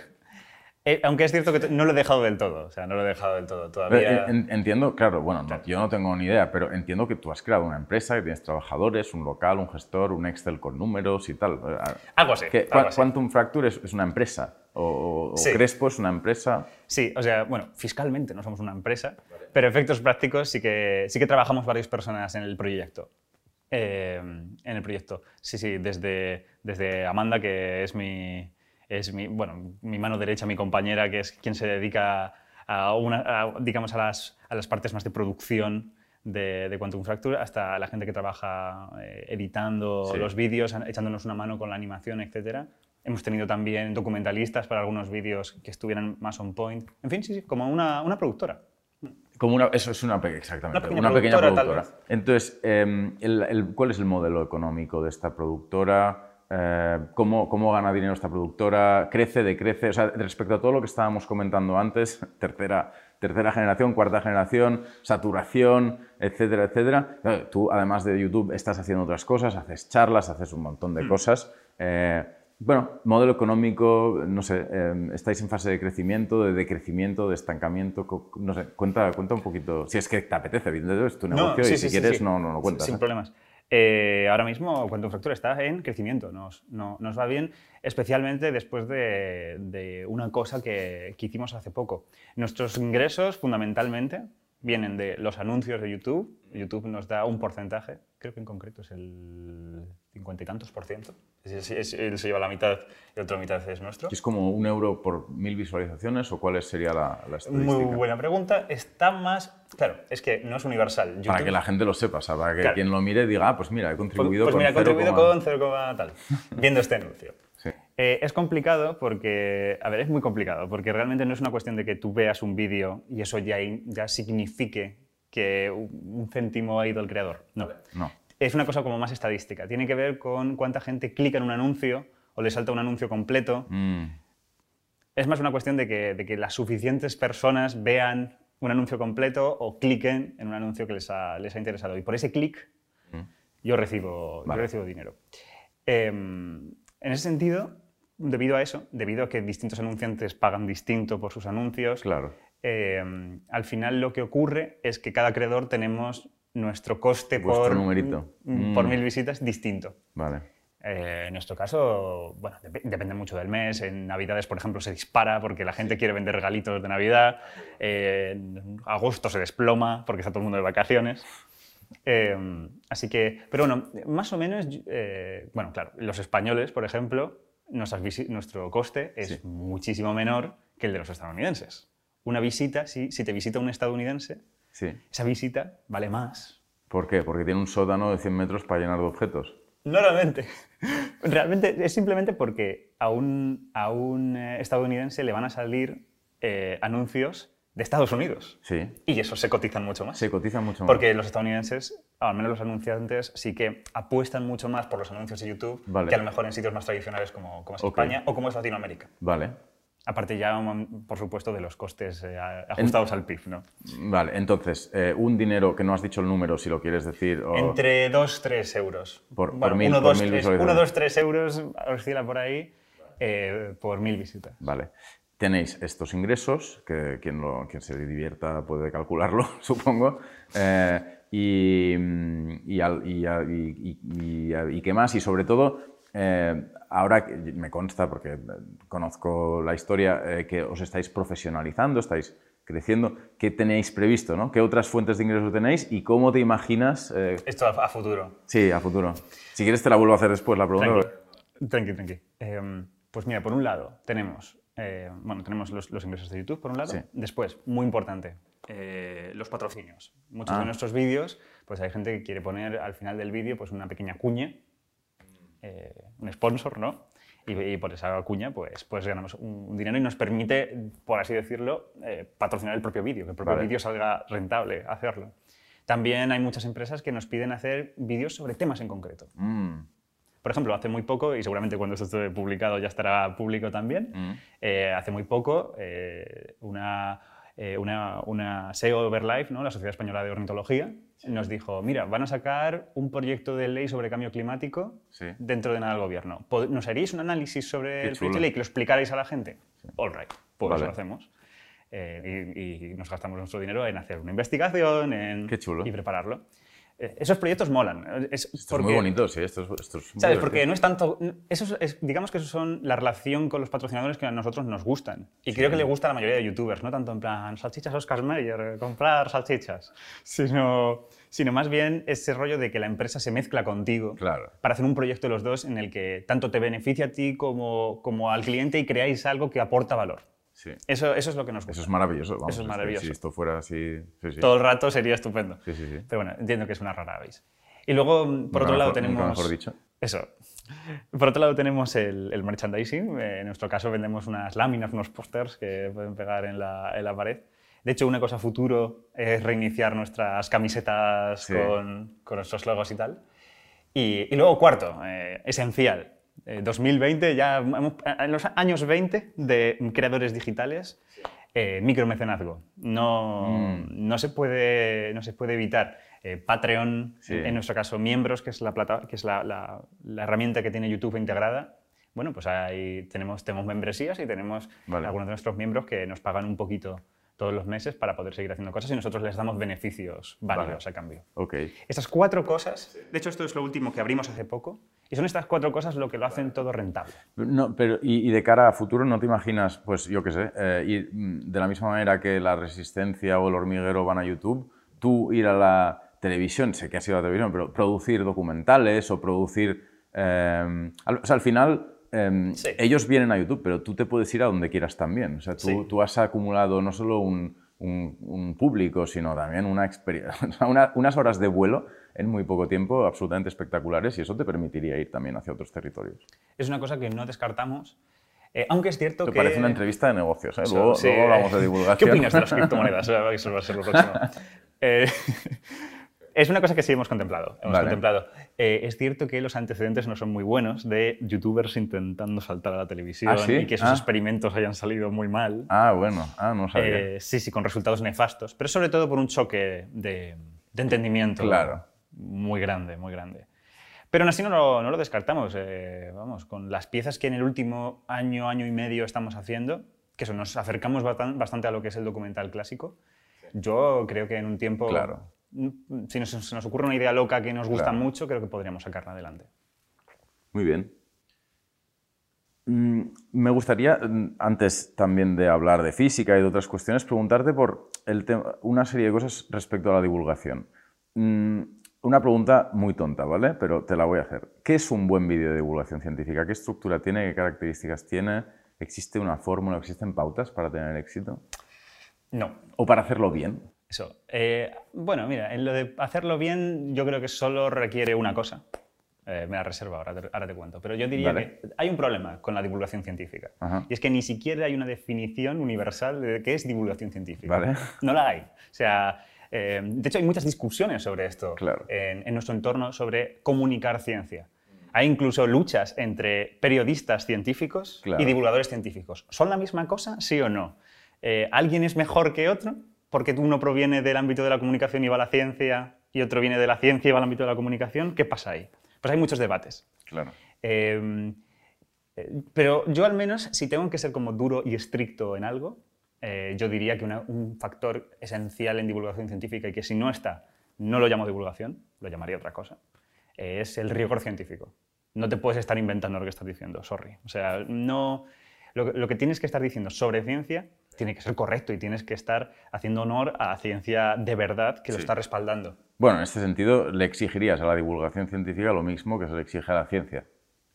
Eh, aunque es cierto que no lo he dejado del todo, o sea, no lo he dejado del todo todavía. eh, en- entiendo, claro, bueno, no, yo no tengo ni idea, pero entiendo que tú has creado una empresa, que tienes trabajadores, un local, un gestor, un Excel con números y tal. Eh, Algo así. ¿Qué- algo así. Quantum Fracture es, es una empresa? ¿O, o Sí. Crespo es una empresa? Sí, o sea, bueno, fiscalmente no somos una empresa, pero efectos prácticos sí que, sí que trabajamos varias personas en el proyecto. Eh, en el proyecto. Sí, sí, desde, desde Amanda, que es mi, es mi, bueno, mi mano derecha, mi compañera, que es quien se dedica a, una, a, digamos, a las, a las partes más de producción de, de Quantum Fracture, hasta la gente que trabaja eh, editando Sí. los vídeos, echándonos una mano con la animación, etc. Hemos tenido también documentalistas para algunos vídeos que estuvieran más on point. En fin, sí, sí, como una, una productora. Como una, eso es una, exactamente, Una pequeña una pequeña productora, tal productora. Entonces, eh, el- el- ¿cuál es el modelo económico de esta productora? Eh, ¿cómo, ¿Cómo gana dinero esta productora? ¿Crece, decrece? O sea, respecto a todo lo que estábamos comentando antes, tercera, tercera generación, cuarta generación, saturación, etcétera, etcétera. Tú, además de YouTube, estás haciendo otras cosas, haces charlas, haces un montón de cosas. Eh, bueno, modelo económico, no sé, eh, estáis en fase de crecimiento, de decrecimiento, de estancamiento, no sé, cuenta, cuenta un poquito, si es que te apetece, evidentemente es tu negocio sí, y si sí, quieres sí. no, no lo cuentas. Sin ¿eh? problemas. Eh, ahora mismo Quantum Fracture está en crecimiento, nos, no- nos va bien, especialmente después de, de una cosa que, que hicimos hace poco. Nuestros ingresos fundamentalmente vienen de los anuncios de YouTube. YouTube nos da un porcentaje, creo que en concreto es el cincuenta y tantos por ciento. Es- es- él se lleva la mitad y la otra mitad es nuestro. ¿Es como un euro por mil visualizaciones o cuál sería la, la estadística? Muy buena pregunta. Está más... Claro, es que no es universal. Para YouTube- que la gente lo sepa, o sea, para que Claro. quien lo mire diga, ah, pues mira, he Pues, contribuido pues con mira, he 0, contribuido con 0, tal, viendo este anuncio. Sí. Eh, es complicado porque, a ver, es muy complicado, porque realmente no es una cuestión de que tú veas un vídeo y eso ya, ya signifique que un un céntimo ha ido al creador. No. No. Es una cosa como más estadística. Tiene que ver con cuánta gente clica en un anuncio o le salta un anuncio completo. Mm, Es más una cuestión de que, de que las suficientes personas vean un anuncio completo o cliquen en un anuncio que les ha, les ha interesado. Y por ese clic yo recibo, yo Vale. recibo dinero. Eh, en ese sentido, debido a eso, debido a que distintos anunciantes pagan distinto por sus anuncios, claro. eh, al final lo que ocurre es que cada creador tenemos nuestro coste por, numerito. por Mm. mil visitas distinto. Vale. Eh, en nuestro caso, bueno, dep- depende mucho del mes. En Navidades, por ejemplo, se dispara porque la gente quiere vender regalitos de Navidad. Eh, en agosto se desploma porque está todo el mundo de vacaciones. Eh, así que, pero bueno, más o menos, eh, bueno, claro, los españoles, por ejemplo, nuestro coste es Sí. muchísimo menor que el de los estadounidenses. Una visita, si, si te visita un estadounidense, Sí. esa visita vale más ¿Por qué? Porque tiene un sótano de 100 metros para llenar de objetos. Normalmente. Realmente es simplemente porque a un, a un eh, estadounidense le van a salir eh, anuncios de Estados Unidos. Sí. Y esos se cotizan mucho más. Se cotiza mucho más. Porque los estadounidenses, al menos los anunciantes, sí que apuestan mucho más por los anuncios de YouTube Vale. que a lo mejor en sitios más tradicionales como, como es. España o como es Latinoamérica. Vale. Aparte ya, mm, por supuesto, de los costes eh, ajustados al PIB. ¿no? Vale, entonces, eh, un dinero que no has dicho el número, si lo quieres decir. o- Entre 2-3 euros. Por- por mil- 1, por 2, mil 3. 1, 2, 3 euros oscila por ahí eh, por mil visitas. Vale. Tenéis estos ingresos, que quien, lo- quien se divierta puede calcularlo, supongo. Y, y, al- y, a- y- y- y- y qué más, y sobre todo, eh, ahora me consta, porque eh, conozco la historia, eh, que os estáis profesionalizando, estáis creciendo, ¿qué tenéis previsto? ¿no? ¿Qué otras fuentes de ingresos tenéis y cómo te imaginas? eh, Esto a, a futuro. sí, a futuro. Si quieres te la vuelvo a hacer después la pregunta. Tranqui, tranqui. tranqui. Em, pues mira, por un lado tenemos bueno, tenemos los, los ingresos de YouTube, por un lado. Sí. Después, muy importante, eh, los patrocinios. Muchos Ah. de nuestros vídeos, pues hay gente que quiere poner al final del vídeo pues una pequeña cuña, eh, un sponsor, ¿no? Y, y por esa cuña, pues, pues ganamos un, dinero y nos permite, por así decirlo, eh, patrocinar el propio vídeo, que el propio Vale. vídeo salga rentable hacerlo. También hay muchas empresas que nos piden hacer vídeos sobre temas en concreto. Mm, Por ejemplo, hace muy poco, y seguramente cuando esto esté publicado ya estará público también, mm. eh, hace muy poco una, eh, una, una SEO Overlife, ¿no? la Sociedad Española de Ornitología, nos dijo, mira, van a sacar un proyecto de ley sobre cambio climático Sí. dentro de nada del gobierno. ¿Pod- ¿Nos haríais un análisis sobre Qué el chulo. proyecto de ley que lo explicarais a la gente? All right, pues Vale. lo hacemos. Eh, y, y nos gastamos nuestro dinero en hacer una investigación en, Qué chulo. y prepararlo. Eh, esos proyectos molan. Es, Esto es porque- muy bonito, sí. Esto es, esto es muy ¿Sabes? Porque no es tanto. Eso es- es- digamos que eso son la relación con los patrocinadores que a nosotros nos gustan. Y creo que le gusta a la mayoría de youtubers, no tanto en plan salchichas Oscar Mayer, comprar salchichas, sino, sino más bien ese rollo de que la empresa se mezcla contigo Claro. para hacer un proyecto los dos en el que tanto te beneficia a ti como, como al cliente y creáis algo que aporta valor. Sí. Eso, eso es lo que nos gusta. Eso es maravilloso. Vamos, Eso es maravilloso. Si esto fuera así. Sí, sí. Todo el rato sería estupendo. Sí, sí, sí. Pero bueno, entiendo que es una rara avis. Y luego, por Nunca otro lado, mejor- tenemos... mejor dicho. Eso. Por otro lado tenemos el, el merchandising. Eh, en nuestro caso vendemos unas láminas, unos pósters que pueden pegar en la, en la pared. De hecho, una cosa futuro es reiniciar nuestras camisetas con, con nuestros logos y tal. Y, y luego, cuarto, eh, esencial. Eh, 2020, ya hemos- en los años 20 de creadores digitales, eh, micromecenazgo. No, Mm. no, se puede, no se puede evitar. Eh, Patreon, Sí. en nuestro caso miembros, que es la, plata, que es la, la- la herramienta que tiene YouTube integrada. Bueno, pues ahí tenemos, tenemos membresías y tenemos Vale. algunos de nuestros miembros que nos pagan un poquito todos los meses para poder seguir haciendo cosas y nosotros les damos beneficios válidos Vale. a cambio. Ok. Estas cuatro cosas, de hecho esto es lo último que abrimos hace poco, y son estas cuatro cosas lo que lo hacen todo rentable. No, pero y, y de cara a futuro, ¿no te imaginas, pues yo qué sé, eh, ir, mm, de la misma manera que la Resistencia o el Hormiguero van a YouTube, tú ir a la televisión, sé que ha sido la televisión, pero producir documentales o producir... eh, al, o sea, al final eh, Sí. ellos vienen a YouTube, pero tú te puedes ir a donde quieras también. O sea, tú, Sí. tú has acumulado no solo un, un- un público, sino también una experiencia, una- unas horas de vuelo en muy poco tiempo absolutamente espectaculares y eso te permitiría ir también hacia otros territorios. Es una cosa que no descartamos, eh, aunque es cierto Te que... parece una entrevista de negocios, ¿eh? Luego, sí, luego hablamos de divulgación. ¿Qué opinas de las criptomonedas? Eso va a ser lo próximo. Eh, es una cosa que sí hemos contemplado. Hemos Vale. contemplado. Eh, es cierto que los antecedentes no son muy buenos de youtubers intentando saltar a la televisión ¿Ah, sí? y que esos Ah. experimentos hayan salido muy mal. Ah, bueno, ah, no sabía. Eh, sí, sí, con resultados nefastos, pero sobre todo por un choque de, de entendimiento Claro. muy grande, muy grande. Pero aún así no lo, no lo descartamos. eh, vamos, con las piezas que en el último año, año y medio estamos haciendo, que eso, nos acercamos bastan- bastante a lo que es el documental clásico, yo creo que en un tiempo, Claro. Si nos, se nos ocurre una idea loca que nos gusta Claro. mucho, creo que podríamos sacarla adelante. Muy bien. Mm, Me gustaría, mm, antes también de hablar de física y de otras cuestiones, preguntarte por el una serie de cosas respecto a la divulgación. Mm, Una pregunta muy tonta, ¿vale? Pero te la voy a hacer. ¿Qué es un buen vídeo de divulgación científica? ¿Qué estructura tiene? ¿Qué características tiene? ¿Existe una fórmula? ¿Existen pautas para tener éxito? No, ¿O para hacerlo bien? Eso. Eh, bueno, mira, en lo de hacerlo bien, yo creo que solo requiere una cosa. Eh, me la reservo ahora, te, ahora te cuento. Pero yo diría Vale. que hay un problema con la divulgación científica. Ajá. Y es que ni siquiera hay una definición universal de qué es divulgación científica. Vale. No la hay. O sea, eh, de hecho hay muchas discusiones sobre esto Claro. en, en nuestro entorno sobre comunicar ciencia. Hay incluso luchas entre periodistas científicos Claro. y divulgadores científicos. ¿Son la misma cosa, sí o no? Eh, ¿Alguien es mejor que otro? Porque uno proviene del ámbito de la comunicación y va a la ciencia, y otro viene de la ciencia y va al ámbito de la comunicación. ¿Qué pasa ahí? Pues hay muchos debates. Claro. Eh, eh, pero yo al menos, si tengo que ser como duro y estricto en algo, eh, yo diría que una- un factor esencial en divulgación científica y que si no está, no lo llamo divulgación, lo llamaría otra cosa, eh, es el rigor científico. No te puedes estar inventando lo que estás diciendo, sorry. O sea, no, lo que tienes que estar diciendo sobre ciencia tiene que ser correcto y tienes que estar haciendo honor a ciencia de verdad que lo Sí. está respaldando. Bueno, en este sentido, le exigirías a la divulgación científica lo mismo que se le exige a la ciencia.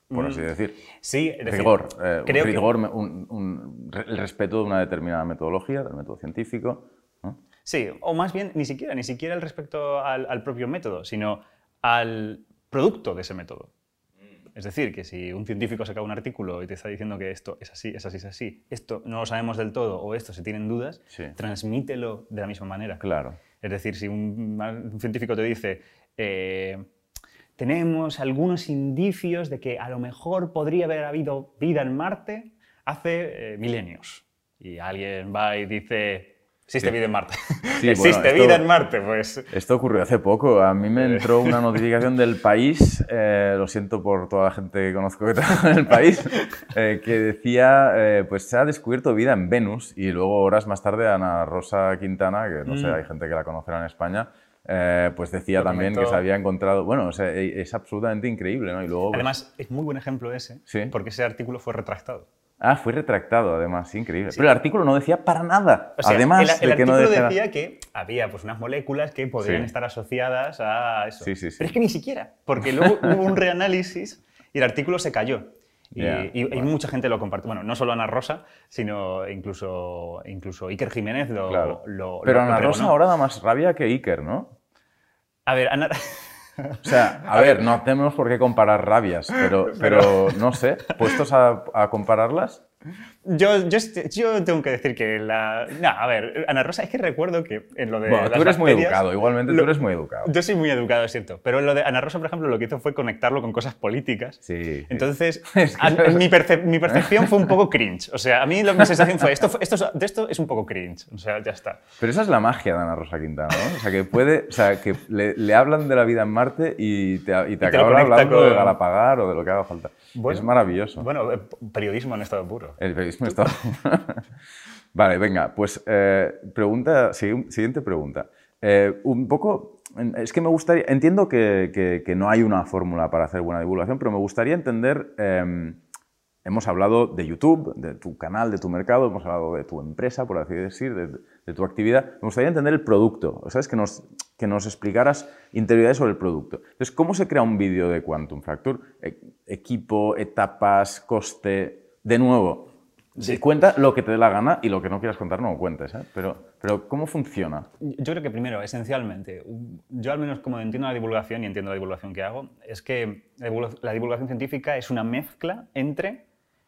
por así decir. Sí, es decir, rigor, eh, creo rigor, un- un- el respeto de una determinada metodología, del método científico. ¿no? Sí, o más bien ni siquiera, ni siquiera el respecto al, al propio método, sino al producto de ese método. Es decir, que si un científico saca un artículo y te está diciendo que esto es así, es así, es así, esto no lo sabemos del todo o esto se tienen dudas, Sí. transmítelo de la misma manera. Claro. Es decir, si un, un científico te dice, eh, tenemos algunos indicios de que a lo mejor podría haber habido vida en Marte hace eh, milenios, y alguien va y dice, existe Sí. vida en Marte, Sí, existe bueno, esto- vida en Marte, pues... Esto ocurrió hace poco. A mí me entró una notificación del país, eh, lo siento por toda la gente que conozco que trabaja en el país, eh, que decía, eh, pues se ha descubierto vida en Venus y luego horas más tarde Ana Rosa Quintana, que no sé, Mm. hay gente que la conocerá en España, eh, pues decía Lo también que comentó. se había encontrado, bueno, o sea, e- es absolutamente increíble, ¿no? Y luego, pues- Además, es muy buen ejemplo ese, Sí. porque ese artículo fue retractado. Ah, fue retractado además, sí, increíble. Pero el artículo no decía para nada, O sea, además el, el de que no artículo decía... decía que había pues, unas moléculas que podrían Sí. estar asociadas a eso. Sí, sí, sí. Pero es que ni siquiera, porque luego hubo un reanálisis y el artículo se cayó. Y, mucha gente lo compartió. Bueno, no solo Ana Rosa, sino incluso, incluso Iker Jiménez lo, Claro. lo- Pero lo- Ana Rosa ahora da más rabia que Iker, ¿no? A ver, Ana... O sea, a, ver, no tenemos por qué comparar rabias, pero, pero no sé, puestos a, a compararlas. Yo, yo, yo tengo que decir que la... No, a ver, Ana Rosa, es que recuerdo que en lo de Bueno, las tú eres muy educado, igualmente tú eres muy educado. Yo soy muy educado, es cierto. Pero lo de Ana Rosa, por ejemplo, lo que hizo fue conectarlo con cosas políticas. Sí. Entonces, Es que- a- mi, perce- mi percepción fue un poco cringe. O sea, a mí lo- mi sensación fue, esto, esto, es- de esto es un poco cringe. O sea, ya está. Pero esa es la magia de Ana Rosa Quintana, ¿no? O sea, que puede, o sea, que le, le hablan de la vida en Marte y te, y te te lo acaban hablando de con- Galapagar o de lo que haga falta. Bueno, es maravilloso. Bueno, eh, periodismo en estado puro. El periodismo vale, venga, pues eh, pregunta, sigui- siguiente pregunta. Eh, un poco, es que me gustaría, entiendo que, que- no hay una fórmula para hacer buena divulgación, pero me gustaría entender, eh, hemos hablado de YouTube, de tu canal, de tu mercado, hemos hablado de tu empresa, por así decir, de, de tu actividad. Me gustaría entender el producto, ¿sabes? Que nos, que nos explicaras interioridades sobre el producto. Entonces, ¿cómo se crea un vídeo de Quantum Fracture? E- equipo, etapas, coste, de nuevo. Sí. Cuenta lo que te dé la gana y lo que no quieras contar no lo cuentes, ¿eh? Pero, pero ¿cómo funciona? Yo creo que primero, esencialmente, yo al menos como entiendo la divulgación y entiendo la divulgación que hago, es que la divulga- la divulgación científica es una mezcla entre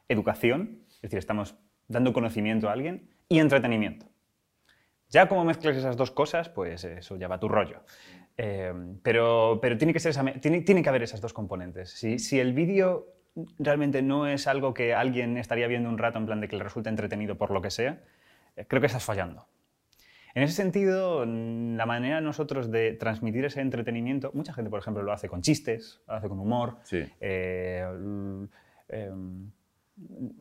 educación, es decir, estamos dando conocimiento a alguien, y entretenimiento. Ya como mezclas esas dos cosas, pues eso ya va a tu rollo. Eh, pero, pero tiene, que ser esa tiene, tiene que haber esas dos componentes. Si, si el vídeo realmente no es algo que alguien estaría viendo un rato en plan de que le resulta entretenido por lo que sea, eh, creo que estás fallando. En ese sentido, la manera nosotros de transmitir ese entretenimiento, mucha gente, por ejemplo, lo hace con chistes, lo hace con humor. Sí. eh, em,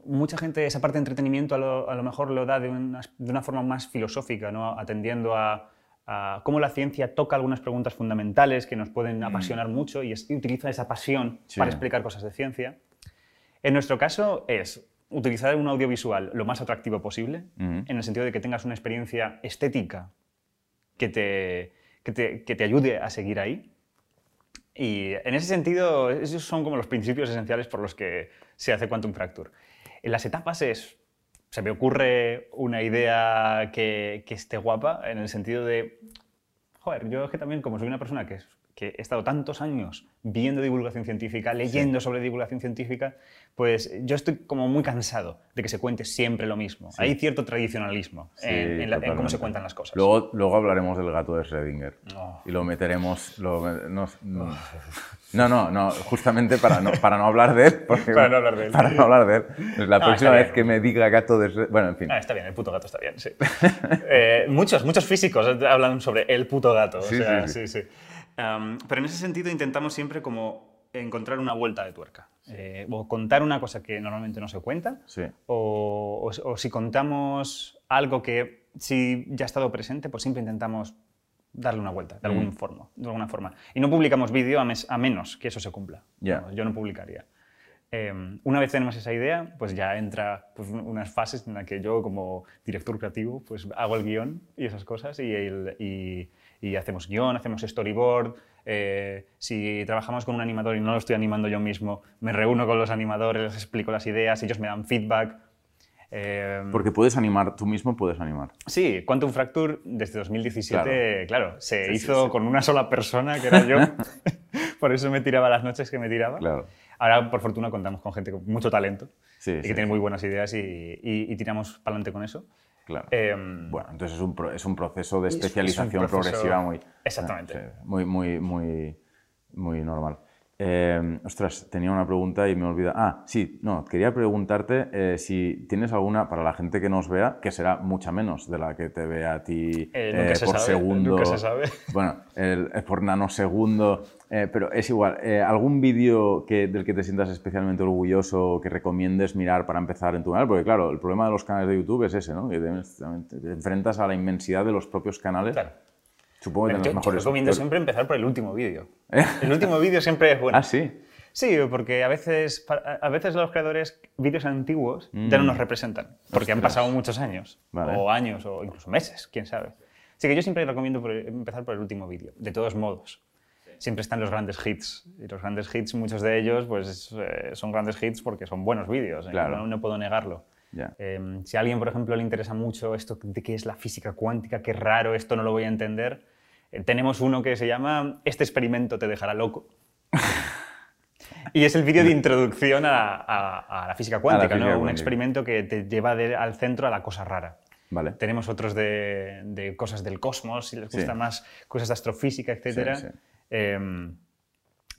mucha gente esa parte de entretenimiento a lo, a lo mejor lo da de una, de una forma más filosófica, ¿no? atendiendo a, a cómo la ciencia toca algunas preguntas fundamentales que nos pueden apasionar mucho y, es- y utiliza esa pasión Sí. para explicar cosas de ciencia. En nuestro caso es utilizar un audiovisual lo más atractivo posible, Ujú. en el sentido de que tengas una experiencia estética que te, que te, que te ayude a seguir ahí. Y en ese sentido, esos son como los principios esenciales por los que se hace Quantum Fracture. En las etapas es, se me ocurre una idea que, que esté guapa, en el sentido de, joder, yo es que también como soy una persona que, es- que he estado tantos años viendo divulgación científica, leyendo sobre divulgación científica, pues yo estoy como muy cansado de que se cuente siempre lo mismo. Hay cierto tradicionalismo Sí, en, en la- en cómo se cuentan las cosas. Luego, luego hablaremos del gato de Schrödinger Oh. y lo meteremos. lo no, no, no, no, no, justamente para no, para no hablar de él. porque- Para no hablar de él. Para no hablar de él. Pues la No, próxima vez que me diga gato de Schrödinger. Bueno, en fin. Ah, está bien, el puto gato está bien, sí. Eh, muchos, muchos físicos hablan sobre el puto gato. o Sí, sea, sí, sí, sí. Um, pero en ese sentido intentamos siempre como encontrar una vuelta de tuerca. Eh, o contar una cosa que normalmente no se cuenta, Sí. o, o- o si contamos algo que si ya ha estado presente, pues siempre intentamos darle una vuelta, de, algún Mm. forma, de alguna forma. Y no publicamos vídeo a, mes- a menos que eso se cumpla. Ya. Vamos, Yo no publicaría. Em, una vez tenemos esa idea, pues ya entra pues, unas fases en las que yo como director creativo pues hago el guion y esas cosas y, y, y hacemos guion, hacemos storyboard. Eh, si trabajamos con un animador y no lo estoy animando yo mismo, me reúno con los animadores, les explico las ideas, ellos me dan feedback. Em, Porque puedes animar, tú mismo puedes animar. Sí, Quantum Fracture desde 2017, claro, se hizo con una sola persona, que era yo. por eso me tiraba las noches que me tiraba. Claro. Ahora, por fortuna, contamos con gente con mucho talento y que tiene muy buenas ideas y, y tiramos para adelante con eso. Claro. Em, bueno, entonces es un, es un proceso de especialización progresiva muy, exactamente. muy, muy, muy, muy normal. Eh, ostras, tenía una pregunta y me he olvidado. Ah, sí, no, quería preguntarte eh, si tienes alguna, para la gente que nos vea, que será mucha menos de la que te ve a ti eh, por segundo. Nunca se sabe. Bueno, el, por nanosegundo, pero es igual. ¿Algún vídeo que, del que te sientas especialmente orgulloso que recomiendes mirar para empezar en tu canal? Porque claro, el problema de los canales de YouTube es ese, ¿no? Que te, te enfrentas a la inmensidad de los propios canales. Claro. Supongo que yo, recomiendo siempre empezar por el último vídeo. ¿Eh? El último vídeo siempre es bueno. Ah, sí. Sí, porque a veces, a veces los creadores vídeos antiguos ya no nos mm. representan, porque han pasado muchos años, o años, o incluso meses, quién sabe. Así que yo siempre recomiendo empezar por el último vídeo, de todos modos. Siempre están los grandes hits, y los grandes hits, muchos de ellos, pues eh, son grandes hits porque son buenos vídeos, ¿eh? no, no, puedo negarlo. si a alguien, por ejemplo, le interesa mucho esto de qué es la física cuántica, qué raro, esto no lo voy a entender, eh, tenemos uno que se llama Este experimento te dejará loco. y es el vídeo de introducción a, la física cuántica, ¿no? un experimento que te lleva al centro a la cosa rara. Vale. Tenemos otros de, cosas del cosmos, si les gusta más cosas de astrofísica, etc. Em,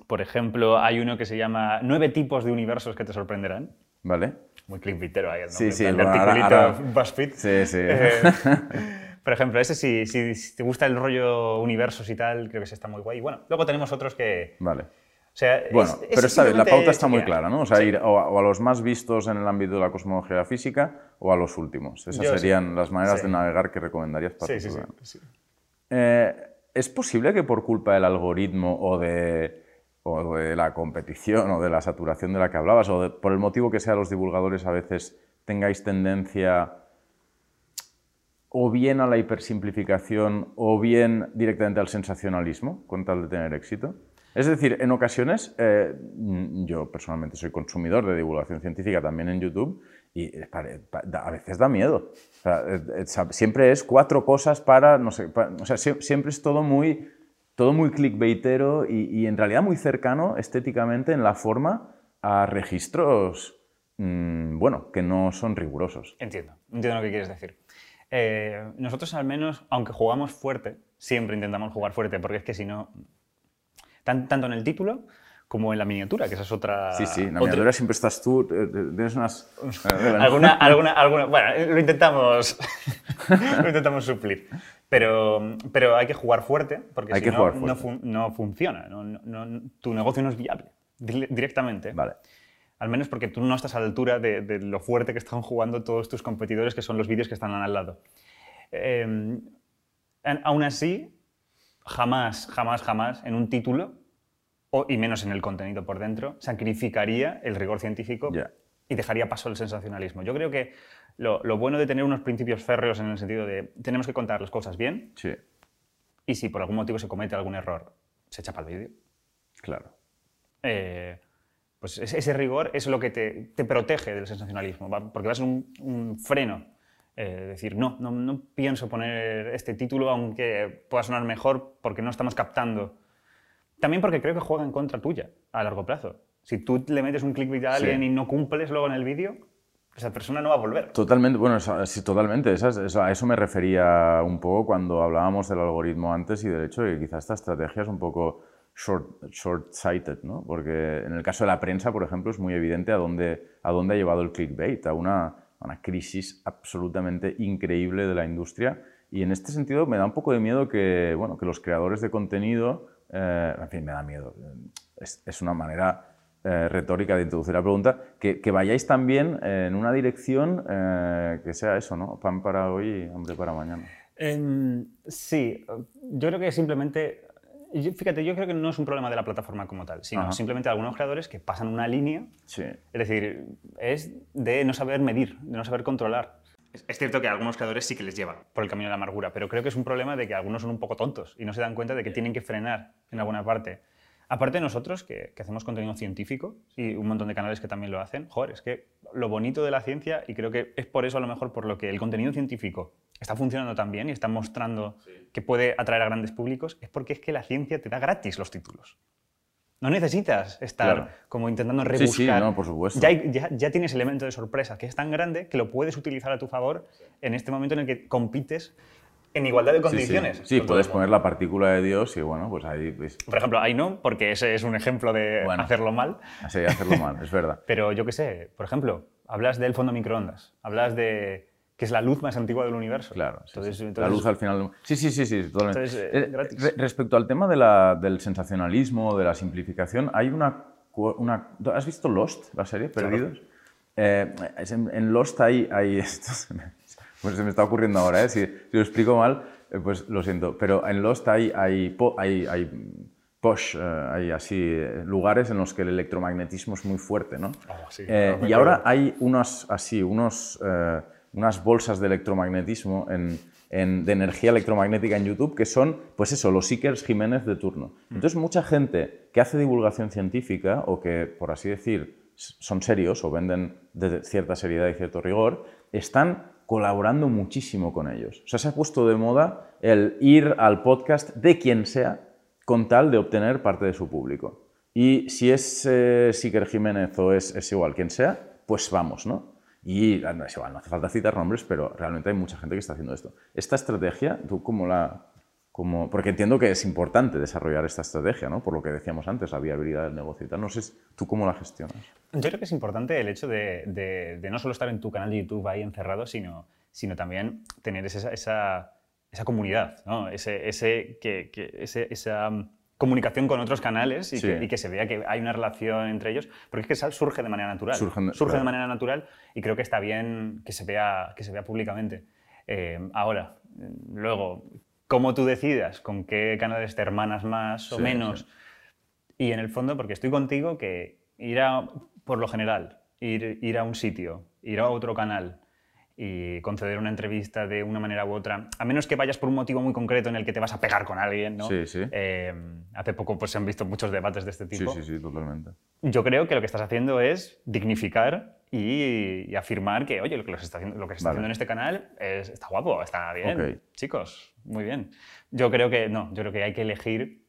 por ejemplo, hay uno que se llama Nueve tipos de universos que te sorprenderán. Vale. Muy clickbaitero ahí, el Sí, sí, el articulito BuzzFeed. Sí, sí. Eh, por ejemplo, ese si, si, te gusta el rollo universos y tal, creo que ese está muy guay. bueno, luego tenemos otros que... Vale. O sea, bueno, pero está la pauta está muy clara, ¿no? O sea, ir o a, los más vistos en el ámbito de la cosmología física o a los últimos. Esas serían las maneras de navegar que recomendarías para sí, sí, eh, ¿Es posible que por culpa del algoritmo o de, o de la competición o de la saturación de la que hablabas o por el motivo que sea los divulgadores a veces tengáis tendencia o bien a la hipersimplificación o bien directamente al sensacionalismo con tal de tener éxito. Es decir, en ocasiones, eh, yo personalmente soy consumidor de divulgación científica también en YouTube y a veces da miedo. Eh, eh, siempre es cuatro cosas para, no sé, o sea, siempre es todo muy, todo muy clickbaitero y, y, en realidad muy cercano estéticamente en la forma a registros, mm, bueno, que no son rigurosos. Entiendo, entiendo lo que quieres decir. Eh, nosotros al menos, aunque jugamos fuerte, siempre intentamos jugar fuerte, porque es que si no, tanto en el título como en la miniatura, que esa es otra... Sí, sí, en la miniatura siempre estás tú, tienes unas... alguna, alguna, alguna, bueno, lo intentamos, lo intentamos suplir. Pero, pero hay que jugar fuerte, porque si no, no, funciona, tu negocio no es viable directamente. Vale al menos porque tú no estás a la altura de, lo fuerte que están jugando todos tus competidores, que son los vídeos que están al lado. Em, aún así, jamás, jamás, jamás en un título, o, y menos en el contenido por dentro, sacrificaría el rigor científico y dejaría paso al sensacionalismo. Yo creo que lo, bueno de tener unos principios férreos en el sentido de tenemos que contar las cosas bien, sí. y si por algún motivo se comete algún error, se echa para el vídeo. Claro. Eh, pues ese rigor es lo que te, protege del sensacionalismo, porque vas a ser un, freno. Eh, decir, no, no, no, pienso poner este título, aunque pueda sonar mejor, porque no estamos captando. También porque creo que juega en contra tuya a largo plazo. Si tú le metes un clickbait a alguien y no cumples luego en el vídeo, esa persona no va a volver. Totalmente, bueno, sí, totalmente. a eso me refería un poco cuando hablábamos del algoritmo antes y del hecho de que quizás esta estrategia es un poco short-sighted, ¿no? porque en el caso de la prensa, por ejemplo, es muy evidente a dónde, a dónde ha llevado el clickbait, a una, una crisis absolutamente increíble de la industria. Y en este sentido me da un poco de miedo que, bueno, que los creadores de contenido, eh, en fin, me da miedo, es, es una manera eh, retórica de introducir la pregunta, que, que vayáis también en una dirección eh, que sea eso, ¿no? Pan para hoy, hambre para mañana. sí, yo creo que simplemente Yo- fíjate, yo creo que no es un problema de la plataforma como tal, sino Ajá. simplemente de algunos creadores que pasan una línea Sí. Es decir, es de no saber medir, de no saber controlar. Es- Es cierto que a algunos creadores sí que les lleva por el camino de la amargura, pero creo que es un problema de que algunos son un poco tontos y no se dan cuenta de que tienen que frenar en alguna parte. Aparte de nosotros, que, que hacemos contenido científico y un montón de canales que también lo hacen, joder, es que lo bonito de la ciencia, y creo que es por eso a lo mejor por lo que el contenido científico está funcionando tan bien y está mostrando que puede atraer a grandes públicos, es porque es que la ciencia te da gratis los títulos. No necesitas estar Claro. como intentando Sí, rebuscar. sí, no, por supuesto. Ya, hay- ya- ya tienes elemento de sorpresa que es tan grande que lo puedes utilizar a tu favor en este momento en el que compites en igualdad de Sí, sí. condiciones. Sí, con todo puedes poner la partícula de Dios y bueno, pues ahí pues, Por ejemplo, ahí no, porque ese es un ejemplo de Bueno. hacerlo mal. así hacerlo mal, es verdad. Pero yo qué sé, por ejemplo, hablas del fondo microondas, hablas de que es la luz más antigua del universo. Claro, sí, Entonces, sí. la entonces- luz al final. Sí, sí, sí, sí, totalmente. Entonces, eh, Eh, respecto al tema de la- del sensacionalismo, de la simplificación, hay una, una. ¿Has visto Lost, la serie, Perdidos? Eh, es en, Lost hay. hay pues se me está ocurriendo ahora, ¿eh? si, si lo explico mal, eh, pues lo siento. Pero en Lost hay, hay, hay, hay posh, eh, hay así eh, lugares en los que el electromagnetismo es muy fuerte, ¿no? Oh, sí, Eh, y ahora hay unos, así, unos, eh, unas bolsas de electromagnetismo en, en- de energía electromagnética en YouTube que son, pues eso, los Seekers Jiménez de turno. Entonces, mucha gente que hace divulgación científica o que, por así decir, son serios o venden de cierta seriedad y cierto rigor, están colaborando muchísimo con ellos. O sea, se ha puesto de moda el ir al podcast de quien sea con tal de obtener parte de su público. Y si es eh, Siker Jiménez o es, es igual quien sea, pues vamos, ¿no? Y ah, no es igual, no hace falta citar nombres, pero realmente hay mucha gente que está haciendo esto. Esta estrategia, ¿tú cómo la...? Cómo, porque entiendo que es importante desarrollar esta estrategia, ¿no? Por lo que decíamos antes, la viabilidad del negocio y tal. No sé, ¿tú cómo la gestionas? Yo creo que es importante el hecho de, de- de no solo estar en tu canal de YouTube ahí encerrado, sino, sino también tener esa, esa, esa comunidad, ¿no? ese, ese, que, que- ese- esa comunicación con otros canales y, Sí. que, y que se vea que hay una relación entre ellos, porque es que sal- surge de manera natural. Surge de manera natural y creo que está bien que se vea, que se vea públicamente. Eh, ahora, luego, cómo tú decidas con qué canales te hermanas más o Sí, menos, sí. y en el fondo, porque estoy contigo, que ir a, por lo general, ir, ir a un sitio, ir a otro canal y conceder una entrevista de una manera u otra, a menos que vayas por un motivo muy concreto en el que te vas a pegar con alguien, ¿no? Sí, sí. Eh, hace poco pues, se han visto muchos debates de este Sí, tipo. sí, sí, totalmente. Yo creo que lo que estás haciendo es dignificar y, y afirmar que, oye, lo que, los está haciendo, lo que se está Vale. haciendo en este canal es- está guapo, está bien. Chicos, muy bien. Yo creo que no, yo creo que hay que elegir,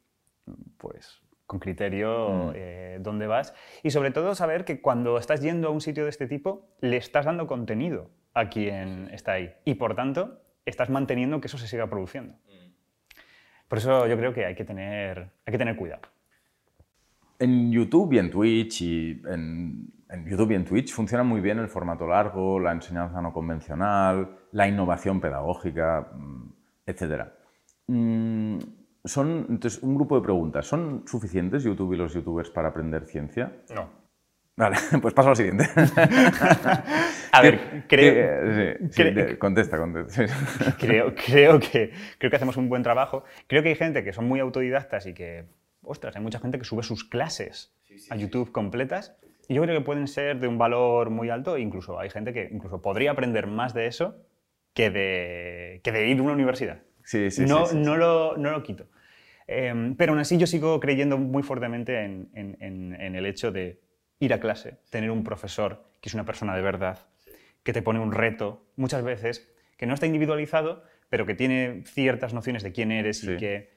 pues, con criterio Mm. eh, dónde vas y sobre todo saber que cuando estás yendo a un sitio de este tipo, le estás dando contenido a quien está ahí y por tanto estás manteniendo que eso se siga produciendo. Por eso yo creo que hay que tener, hay que tener cuidado. En YouTube y en Twitch y en, en YouTube y en Twitch funciona muy bien el formato largo, la enseñanza no convencional, la innovación pedagógica, mm, etc. Mm, Son, entonces, un grupo de preguntas. ¿Son suficientes YouTube y los YouTubers para aprender ciencia? No. Vale, pues paso al siguiente. A ver, creo, Sí, sí, cre- de- contesta, contesta. creo, creo, que, creo que hacemos un buen trabajo. Creo que hay gente que son muy autodidactas y que, ostras, hay mucha gente que sube sus clases a YouTube completas. Y yo creo que pueden ser de un valor muy alto. Incluso hay gente que incluso podría aprender más de eso que de, que de ir a una universidad. Sí, sí, no, sí, sí, no, sí. Lo, no lo quito. Eh, pero aún así yo sigo creyendo muy fuertemente en, en- en- en el hecho de ir a clase, tener un profesor que es una persona de verdad, que te pone un reto, muchas veces, que no está individualizado, pero que tiene ciertas nociones de quién eres Sí. y que,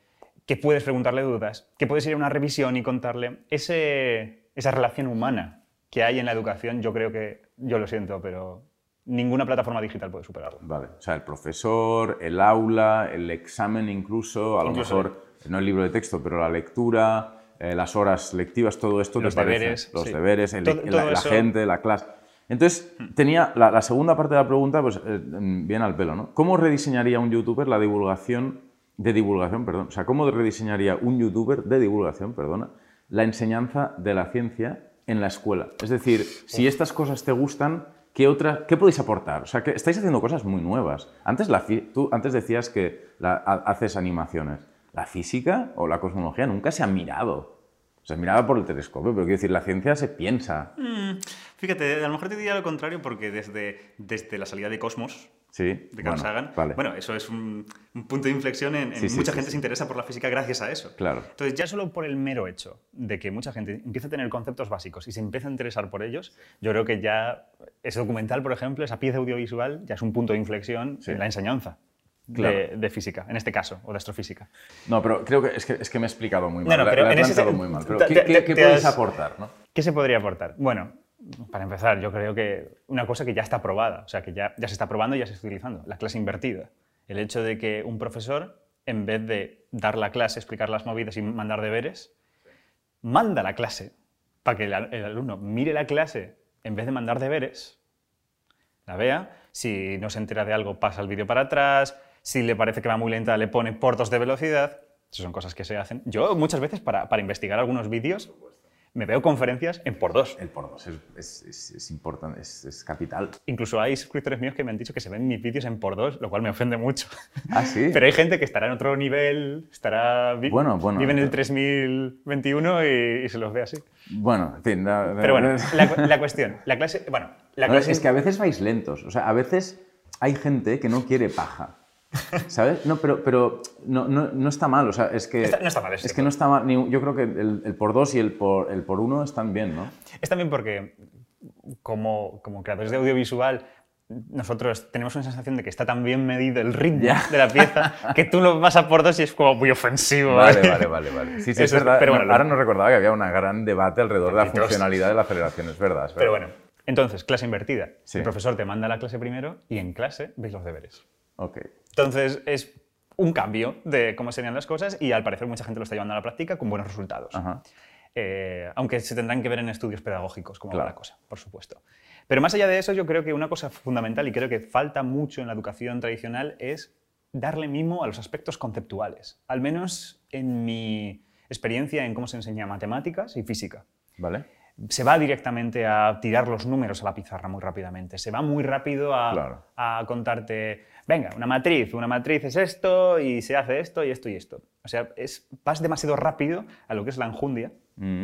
que puedes preguntarle dudas, que puedes ir a una revisión y contarle. Ese, esa relación humana que hay en la educación, yo creo que, yo lo siento, pero ninguna plataforma digital puede superarlo. Vale, o sea, el profesor, el aula, el examen incluso, a lo Incluso mejor no el libro de texto, pero la lectura, eh, las horas lectivas, todo esto Los te parece. deberes, los sí. deberes, el- Todo- la, gente, la clase. Entonces, tenía la, la segunda parte de la pregunta, pues eh, bien al pelo, ¿no? ¿Cómo rediseñaría un youtuber la divulgación, de divulgación, perdón, o sea, cómo rediseñaría un youtuber de divulgación, perdona, la enseñanza de la ciencia en la escuela? Es decir, si estas cosas te gustan, ¿qué, otra, ¿qué podéis aportar? O sea, que estáis haciendo cosas muy nuevas. Antes, la, tú antes decías que la- haces animaciones. La física o la cosmología nunca se ha mirado. Se miraba por el telescopio, pero quiero decir, la ciencia se piensa. Mm, fíjate, a lo mejor te diría lo contrario porque desde, desde la salida de Cosmos, Sí, de Carl bueno, Sagan, vale. bueno, eso es un, un punto de inflexión en, en Sí, mucha sí, gente se interesa por la física gracias a eso. Claro. Entonces, ya solo por el mero hecho de que mucha gente empieza a tener conceptos básicos y se empieza a interesar por ellos, yo creo que ya ese documental, por ejemplo, esa pieza audiovisual, ya es un punto de inflexión en la enseñanza Claro. de, de física, en este caso, o de astrofísica. No, pero creo que es que, es que me he explicado muy No, mal. no, la- pero la he en ese planteado sen- muy mal. Pero te- ¿qué, te- qué- qué te puedes has- aportar? ¿no? ¿Qué se podría aportar? Bueno, para empezar, yo creo que una cosa que ya está probada, o sea, que ya, ya se está probando y ya se está utilizando, la clase invertida. El hecho de que un profesor, en vez de dar la clase, explicar las movidas y mandar deberes, manda la clase para que el, el alumno mire la clase en vez de mandar deberes, la vea, si no se entera de algo pasa el vídeo para atrás, si le parece que va muy lenta le pone por dos de velocidad, esas son cosas que se hacen. Yo muchas veces para, para investigar algunos vídeos me veo conferencias en por dos. El por dos es, es, es- es importante, es, es capital. Incluso hay suscriptores míos que me han dicho que se ven mis vídeos en por dos, lo cual me ofende mucho. Ah, sí. Pero hay gente que estará en otro nivel, estará Bueno, bueno. vive en el 3021 y, y se los ve así. Bueno, en fin. da- da- Pero bueno, la, la cuestión, la clase, bueno, la No, clase es que a veces vais lentos. O sea, a veces hay gente que no quiere paja. ¿Sabes? No, pero, pero no, no, no está mal. O sea, es que. Está- no está mal, es Es que no está mal. ni- yo creo que el, el por dos y el por, el por uno están bien, ¿no? Es también porque, como, como creadores de audiovisual, nosotros tenemos una sensación de que está tan bien medido el ritmo Ya. de la pieza que tú lo vas a por dos y es como muy ofensivo. Vale, ¿vale? vale, vale. Sí, sí, es verdad. pero No, bueno, ahora no recordaba que había un gran debate alrededor de la funcionalidad de la aceleración. Es verdad. es Pero bueno, entonces, clase invertida. Sí. El profesor te manda la clase primero y en clase veis los deberes. Ok. Entonces, es un cambio de cómo serían las cosas y al parecer mucha gente lo está llevando a la práctica con buenos resultados. Ajá. Eh, aunque se tendrán que ver en estudios pedagógicos, como va Claro. la cosa, por supuesto. Pero más allá de eso, yo creo que una cosa fundamental y creo que falta mucho en la educación tradicional es darle mimo a los aspectos conceptuales, al menos en mi experiencia en cómo se enseña matemáticas y física. Vale. Se va directamente a tirar los números a la pizarra muy rápidamente, se va muy rápido a, Claro. a contarte, venga, una matriz, una matriz es esto y se hace esto y esto y esto. O sea, es, vas demasiado rápido a lo que es la enjundia Mm,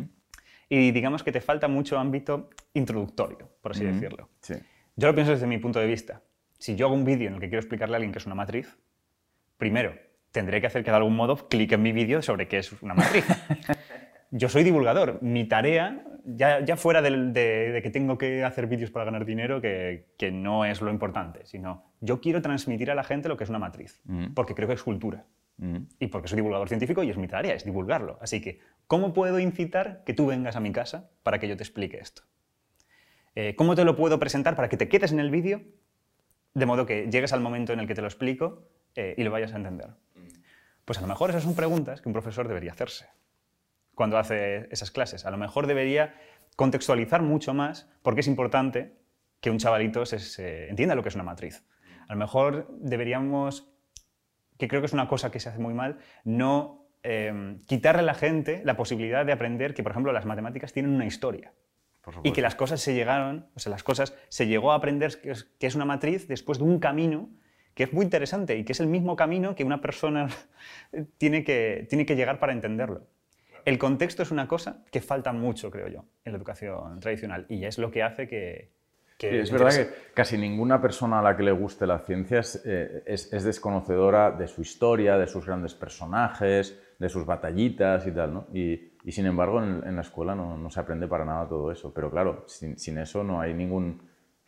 y digamos que te falta mucho ámbito introductorio, por así Mm. decirlo. Sí. Yo lo pienso desde mi punto de vista. Si yo hago un vídeo en el que quiero explicarle a alguien qué es una matriz, primero tendré que hacer que de algún modo clique en mi vídeo sobre qué es una matriz. yo soy divulgador. Mi tarea, ya, ya fuera de, de que tengo que hacer vídeos para ganar dinero, que, que no es lo importante, sino yo quiero transmitir a la gente lo que es una matriz, Mm. porque creo que es cultura. Mm, Y porque soy divulgador científico y es mi tarea, es divulgarlo. Así que, ¿cómo puedo incitar que tú vengas a mi casa para que yo te explique esto? Eh, ¿Cómo te lo puedo presentar para que te quedes en el vídeo de modo que llegues al momento en el que te lo explico eh, y lo vayas a entender? Pues a lo mejor esas son preguntas que un profesor debería hacerse cuando hace esas clases. A lo mejor debería contextualizar mucho más porque es importante que un chavalito se, se entienda lo que es una matriz. A lo mejor deberíamos que creo que es una cosa que se hace muy mal, no eh, quitarle a la gente la posibilidad de aprender que, por ejemplo, las matemáticas tienen una historia y que las cosas se llegaron, o sea, las cosas se llegó a aprender que es, que es una matriz después de un camino que es muy interesante y que es el mismo camino que una persona tiene que, tiene que llegar para entenderlo. El contexto es una cosa que falta mucho, creo yo, en la educación tradicional y es lo que hace que... que Sí, es verdad que casi ninguna persona a la que le guste la ciencia es, eh, es- es desconocedora de su historia, de sus grandes personajes, de sus batallitas y tal, ¿no? Y, y sin embargo en, en la escuela no, no se aprende para nada todo eso. Pero claro, sin, sin eso no hay ningún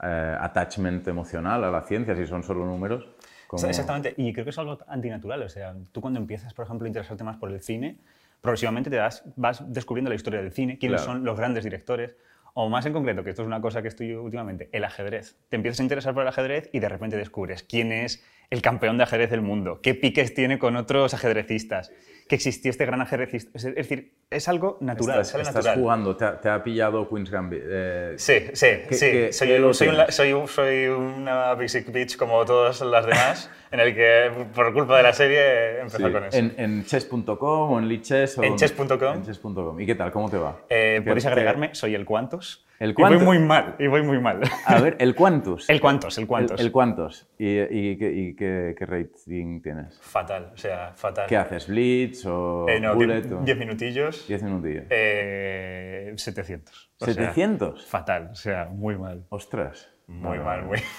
eh, attachment emocional a la ciencia, si son solo números. como- Exactamente, y creo que es algo antinatural. O sea, tú cuando empiezas, por ejemplo, a interesarte más por el cine, progresivamente te das, vas descubriendo la historia del cine, quiénes Claro. son los grandes directores, o más en concreto, que esto es una cosa que estoy últimamente, el ajedrez. Te empiezas a interesar por el ajedrez y de repente descubres quién es el campeón de ajedrez del mundo, qué piques tiene con otros ajedrecistas, que existió este gran ajedrecista. Es decir, es algo natural, Estás, estás natural. jugando, te ha, te ha pillado Queen's Gambit. eh, Sí, sí, ¿Qué- sí. qué- soy, soy, un- soy un- soy una basic bitch como todas las demás, en el que por culpa de la serie empezó sí. con eso. En, en chess.com o en lichess. o En chess.com. En chess.com. ¿Y qué tal? ¿Cómo te va? Eh, ¿Qué- Podéis qué- agregarme, soy el Cuantos. El Y voy muy mal, y voy muy mal. A ver, el cuántos. El cuántos, el cuántos. El, el cuántos. ¿Y, y qué, y qué- qué rating tienes? Fatal, o sea, fatal. ¿Qué haces? ¿Blitz o Eh, no, bullet? diez, o- diez minutillos. 10 minutillos. Eh, 700. O sea, ¿700? fatal, o sea, muy mal. Ostras. Muy mal, muy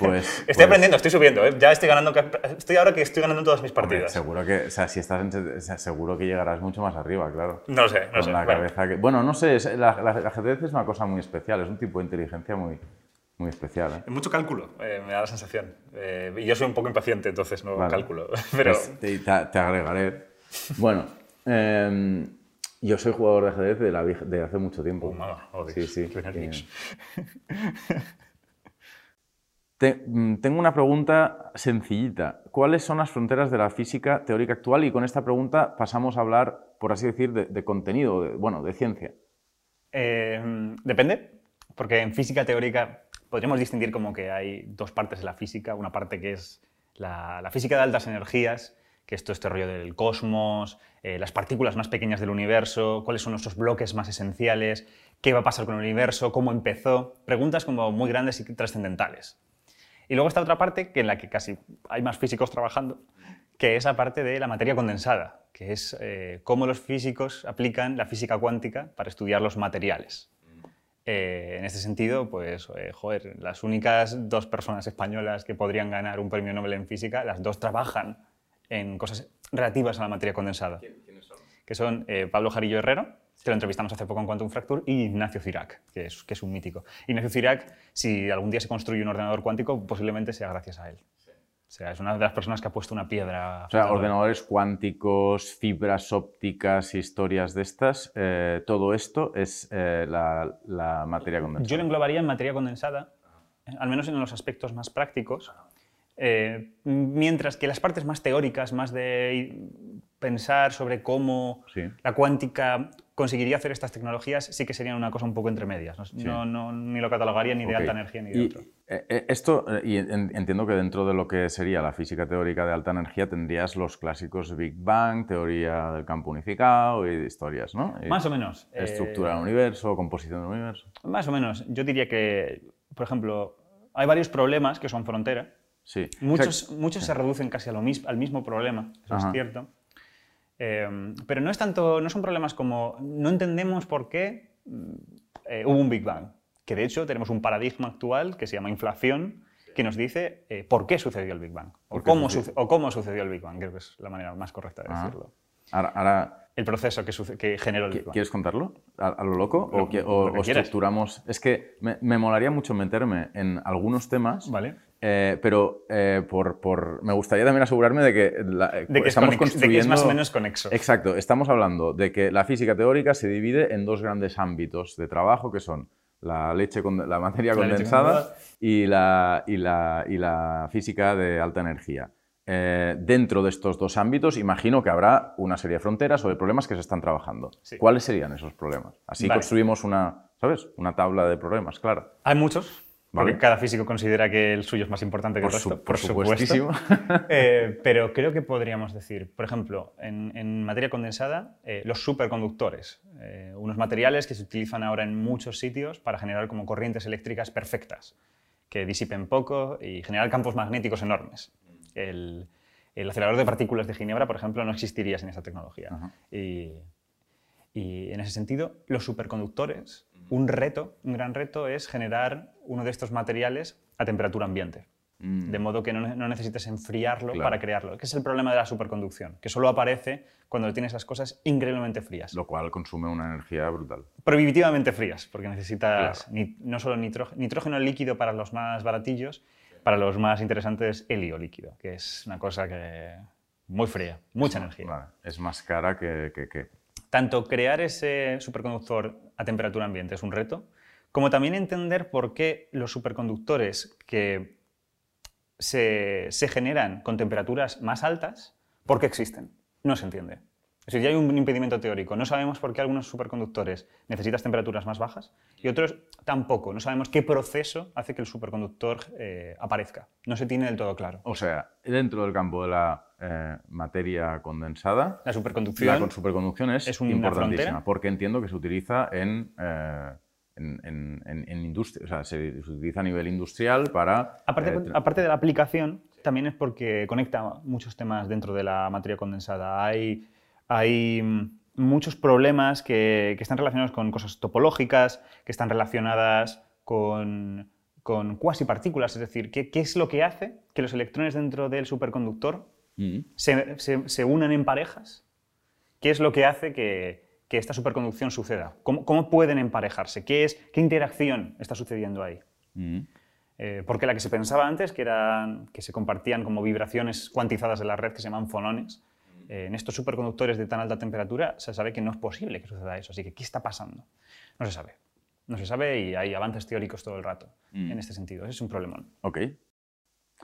Pues, Estoy pues, aprendiendo, estoy subiendo, ¿eh? ya estoy ganando. Estoy ahora que estoy ganando todas mis hombre, partidas. seguro que, o sea, si estás en seguro que llegarás mucho más arriba, claro. No sé, no Con sé. la bueno. cabeza que... Bueno, no sé, es- la, la- el ajedrez es una cosa muy especial, es un tipo de inteligencia muy, muy especial. ¿eh? Mucho cálculo, eh, me da la sensación. Y yo soy un poco impaciente, entonces no Vale. cálculo. Pero Pues te, te- te agregaré. Bueno, em, yo soy jugador de ajedrez de, la, vieja- de hace mucho tiempo. Oh, sí, sí. Eh, mm, tengo una pregunta sencillita. ¿Cuáles son las fronteras de la física teórica actual? Y con esta pregunta pasamos a hablar, por así decir, de, de contenido, de- bueno, de ciencia. Eh, depende, porque en física teórica podríamos distinguir como que hay dos partes de la física. Una parte que es la, la física de altas energías, que esto es este rollo del cosmos, eh, las partículas más pequeñas del universo, cuáles son nuestros bloques más esenciales, qué va a pasar con el universo, cómo empezó. Preguntas como muy grandes y trascendentales. Y luego está otra parte que en la que casi hay más físicos trabajando, que es la parte de la materia condensada, que es eh, cómo los físicos aplican la física cuántica para estudiar los materiales. Eh, en este sentido, pues, eh, joder, las únicas dos personas españolas que podrían ganar un premio Nobel en física, las dos trabajan en cosas relativas a la materia condensada. Que son eh, Pablo Jarillo Herrero, que lo entrevistamos hace poco en Quantum Fracture, y Ignacio Cirac, que es, que es un mítico. Ignacio Cirac, si algún día se construye un ordenador cuántico, posiblemente sea gracias a él. O sea, es una de las personas que ha puesto una piedra. O sea, ordenadores cuánticos, fibras ópticas, historias de estas, eh, todo esto es eh, la, la materia condensada. Yo lo englobaría en materia condensada, eh, al menos en los aspectos más prácticos, eh, mientras que las partes más teóricas, más de pensar sobre cómo Sí. la cuántica conseguiría hacer estas tecnologías, sí que serían una cosa un poco entre medias. No, no- no- ni lo catalogaría ni de alta energía ni de Y, otro. eh, eh, esto, y en- entiendo que dentro de lo que sería la física teórica de alta energía tendrías los clásicos Big Bang, teoría del campo unificado y historias, ¿no? Y Más o menos. eh, Estructura del universo, composición del universo. Más o menos. Yo diría que, por ejemplo, hay varios problemas que son frontera. Sí. Muchos, O sea, muchos se reducen casi a lo mis- al mismo problema, eso Ajá. es cierto. Eh, pero no, es tanto, no son problemas como no entendemos por qué mm, eh, hubo un Big Bang. Que de hecho tenemos un paradigma actual que se llama inflación, que nos dice eh, por qué sucedió el Big Bang. O ¿Por qué cómo, sucedió? suce- o cómo sucedió el Big Bang, creo que es la manera más correcta de Ajá. decirlo. ahora, ahora, El proceso que, que generó el ¿qui- Big Bang. ¿quieres contarlo? ¿A, a lo loco? Lo- ¿O, que- lo o- que o quieras. estructuramos? Es que me, me molaría mucho meterme en algunos temas. Vale. eh, pero eh, por, por- me gustaría también asegurarme de que, la- De que, es estamos conex- de que es más o construyendo- menos conexo. Exacto, estamos hablando de que la física teórica se divide en dos grandes ámbitos de trabajo que son la, leche con- la materia La leche condensada condensada. y la, y, la, y la física de alta energía. Eh, dentro de estos dos ámbitos, imagino que habrá una serie de fronteras o de problemas que se están trabajando. Sí. ¿Cuáles serían esos problemas? Así Vale. construimos una, ¿sabes? Una tabla de problemas, claro. Hay muchos, porque Vale. cada físico considera que el suyo es más importante que Por el su- resto. por supuestísimo. Eh, pero creo que podríamos decir, por ejemplo, en, en materia condensada, eh, los superconductores, eh, unos materiales que se utilizan ahora en muchos sitios para generar como corrientes eléctricas perfectas, que disipen poco y generar campos magnéticos enormes. El, el acelerador de partículas de Ginebra, por ejemplo, no existiría sin esa tecnología. Y, y en ese sentido, los superconductores, un reto, un gran reto es generar uno de estos materiales a temperatura ambiente. Mm. De modo que no, ne- no necesites enfriarlo Claro. para crearlo, que es el problema de la superconducción, que solo aparece cuando tienes las cosas increíblemente frías. Lo cual consume una energía brutal. Prohibitivamente frías, porque necesitas Claro. ni- no solo nitrógeno, nitrógeno líquido para los más baratillos, para los más interesantes helio líquido, que es una cosa que muy fría, mucha energía. Vale, Es más cara que... que- que- Tanto crear ese superconductor a temperatura ambiente es un reto, como también entender por qué los superconductores que se, se generan con temperaturas más altas, ¿por qué existen? No se entiende. Decir, ya hay un impedimento teórico. No sabemos por qué algunos superconductores necesitas temperaturas más bajas y otros tampoco. No sabemos qué proceso hace que el superconductor eh, aparezca. No se tiene del todo claro. O sea, dentro del campo de la eh, materia condensada, La superconducción la con- superconducción es, es importantísima, porque entiendo que se utiliza en, eh, en, industria, o sea, se, utiliza a nivel industrial para... Aparte, eh, aparte de la aplicación, también es porque conecta muchos temas dentro de la materia condensada. Hay, hay mm, muchos problemas que, que están relacionados con cosas topológicas, que están relacionadas con, con cuasi partículas, es decir, ¿qué, ¿qué, es lo que hace que los electrones dentro del superconductor mm. se, se, se, unan en parejas? ¿Qué es lo que hace que, que esta superconducción suceda? ¿Cómo, ¿Cómo, pueden emparejarse? ¿Qué, es, ¿Qué interacción está sucediendo ahí? Mm. Eh, porque la que se pensaba antes, que, eran, que se compartían como vibraciones cuantizadas de la red que se llaman fonones, en estos superconductores de tan alta temperatura se sabe que no es posible que suceda eso. Así que, ¿qué está pasando? No se sabe. No se sabe y hay avances teóricos todo el rato mm. en este sentido. Ese es un problemón. Ok.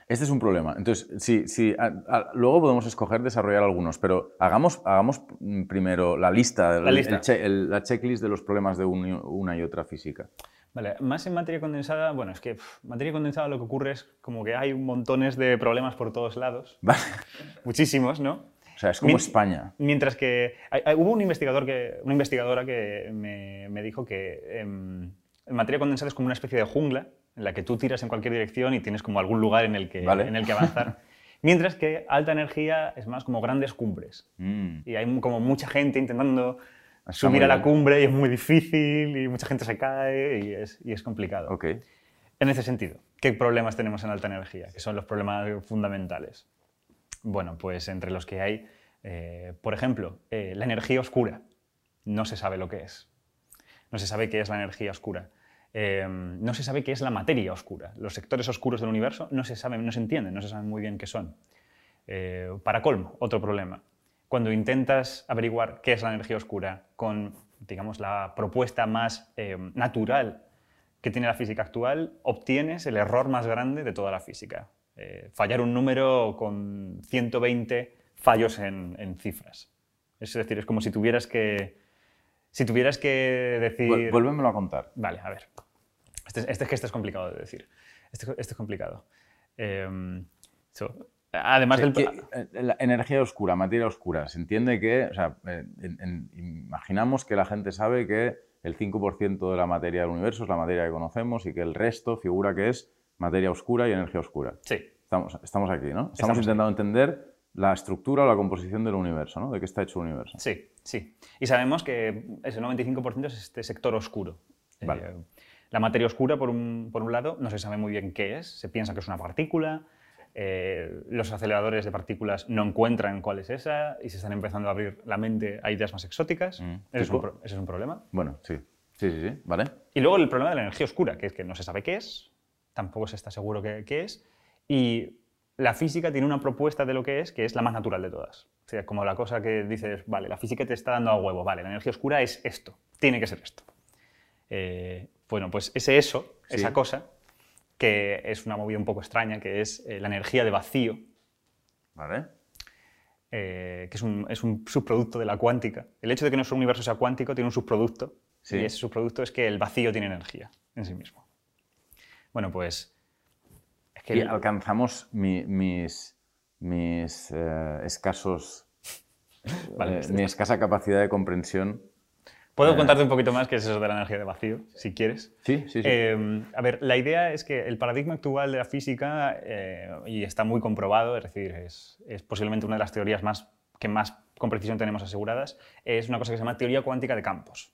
Este es un problema. Entonces, sí, sí, luego podemos escoger desarrollar algunos, pero hagamos, hagamos primero la lista, la, lista. la checklist de los problemas de una y otra física. Vale, más en materia condensada, bueno, es que en materia condensada lo que ocurre es como que hay montones de problemas por todos lados. Vale. Muchísimos, ¿no? O sea, es como España. Mientras que hubo un investigador que, una investigadora que me, me dijo que en, materia condensada es como una especie de jungla en la que tú tiras en cualquier dirección y tienes como algún lugar en el que, en el que avanzar. Mientras que alta energía es más como grandes cumbres. Mm. Y hay como mucha gente intentando subir a la cumbre y es muy difícil y mucha gente se cae y es, y es complicado. Okay. En ese sentido, ¿qué problemas tenemos en alta energía? Que son los problemas fundamentales. Bueno, pues entre los que hay, eh, por ejemplo, eh, la energía oscura. No se sabe lo que es. No se sabe qué es la energía oscura. Eh, no se sabe qué es la materia oscura. Los sectores oscuros del universo no se saben, no se entienden, no se saben muy bien qué son. para colmo, otro problema. Cuando intentas averiguar qué es la energía oscura con, digamos, la propuesta más natural que tiene la física actual, obtienes el error más grande de toda la física. Eh, fallar un número con 120 fallos en, cifras. Es decir, es como si tuvieras que, si tuvieras que decir... Vuélvemelo a contar. Vale, a ver. Este, este es que este es complicado de decir. Este, este es complicado. Em, además del... Eh, la energía oscura, materia oscura, se entiende que, o sea, eh, imaginamos que la gente sabe que el 5% de la materia del universo es la materia que conocemos y que el resto figura que es materia oscura y energía oscura. Sí. Estamos, estamos aquí, ¿no? Estamos, intentando entender la estructura o la composición del universo, ¿no? De qué está hecho el universo. Sí, sí. Y sabemos que ese 95% es este sector oscuro. Vale. Eh, la materia oscura, por un, por un, lado, no se sabe muy bien qué es. Se piensa que es una partícula. Eh, los aceleradores de partículas no encuentran cuál es esa y se están empezando a abrir la mente a ideas más exóticas. Mm. ese, es un, ese, es un, problema. Bueno, sí. Sí, sí, sí. Vale. Y luego el problema de la energía oscura, que es que no se sabe qué es, tampoco se está seguro qué, es, y la física tiene una propuesta de lo que es, que es la más natural de todas. O sea, como la cosa que dices, vale, la física te está dando a huevo, vale, la energía oscura es esto, tiene que ser esto. Eh, bueno, pues ese eso, esa cosa, que es una movida un poco extraña, que es eh, la energía de vacío. Vale. Eh, que es un, es un, subproducto de la cuántica. El hecho de que nuestro universo sea cuántico tiene un subproducto, y ese subproducto es que el vacío tiene energía en sí mismo. Bueno, pues... Es que alcanzamos mis, mis eh, escasos... Eh, mi escasa capacidad de comprensión Puedo eh, contarte un poquito más qué es eso de la energía de vacío, si quieres. Sí, sí, sí. a ver, la idea es que el paradigma actual de la física, y está muy comprobado, es decir, es, es, posiblemente una de las teorías más, que más con precisión tenemos aseguradas, es una cosa que se llama teoría cuántica de campos.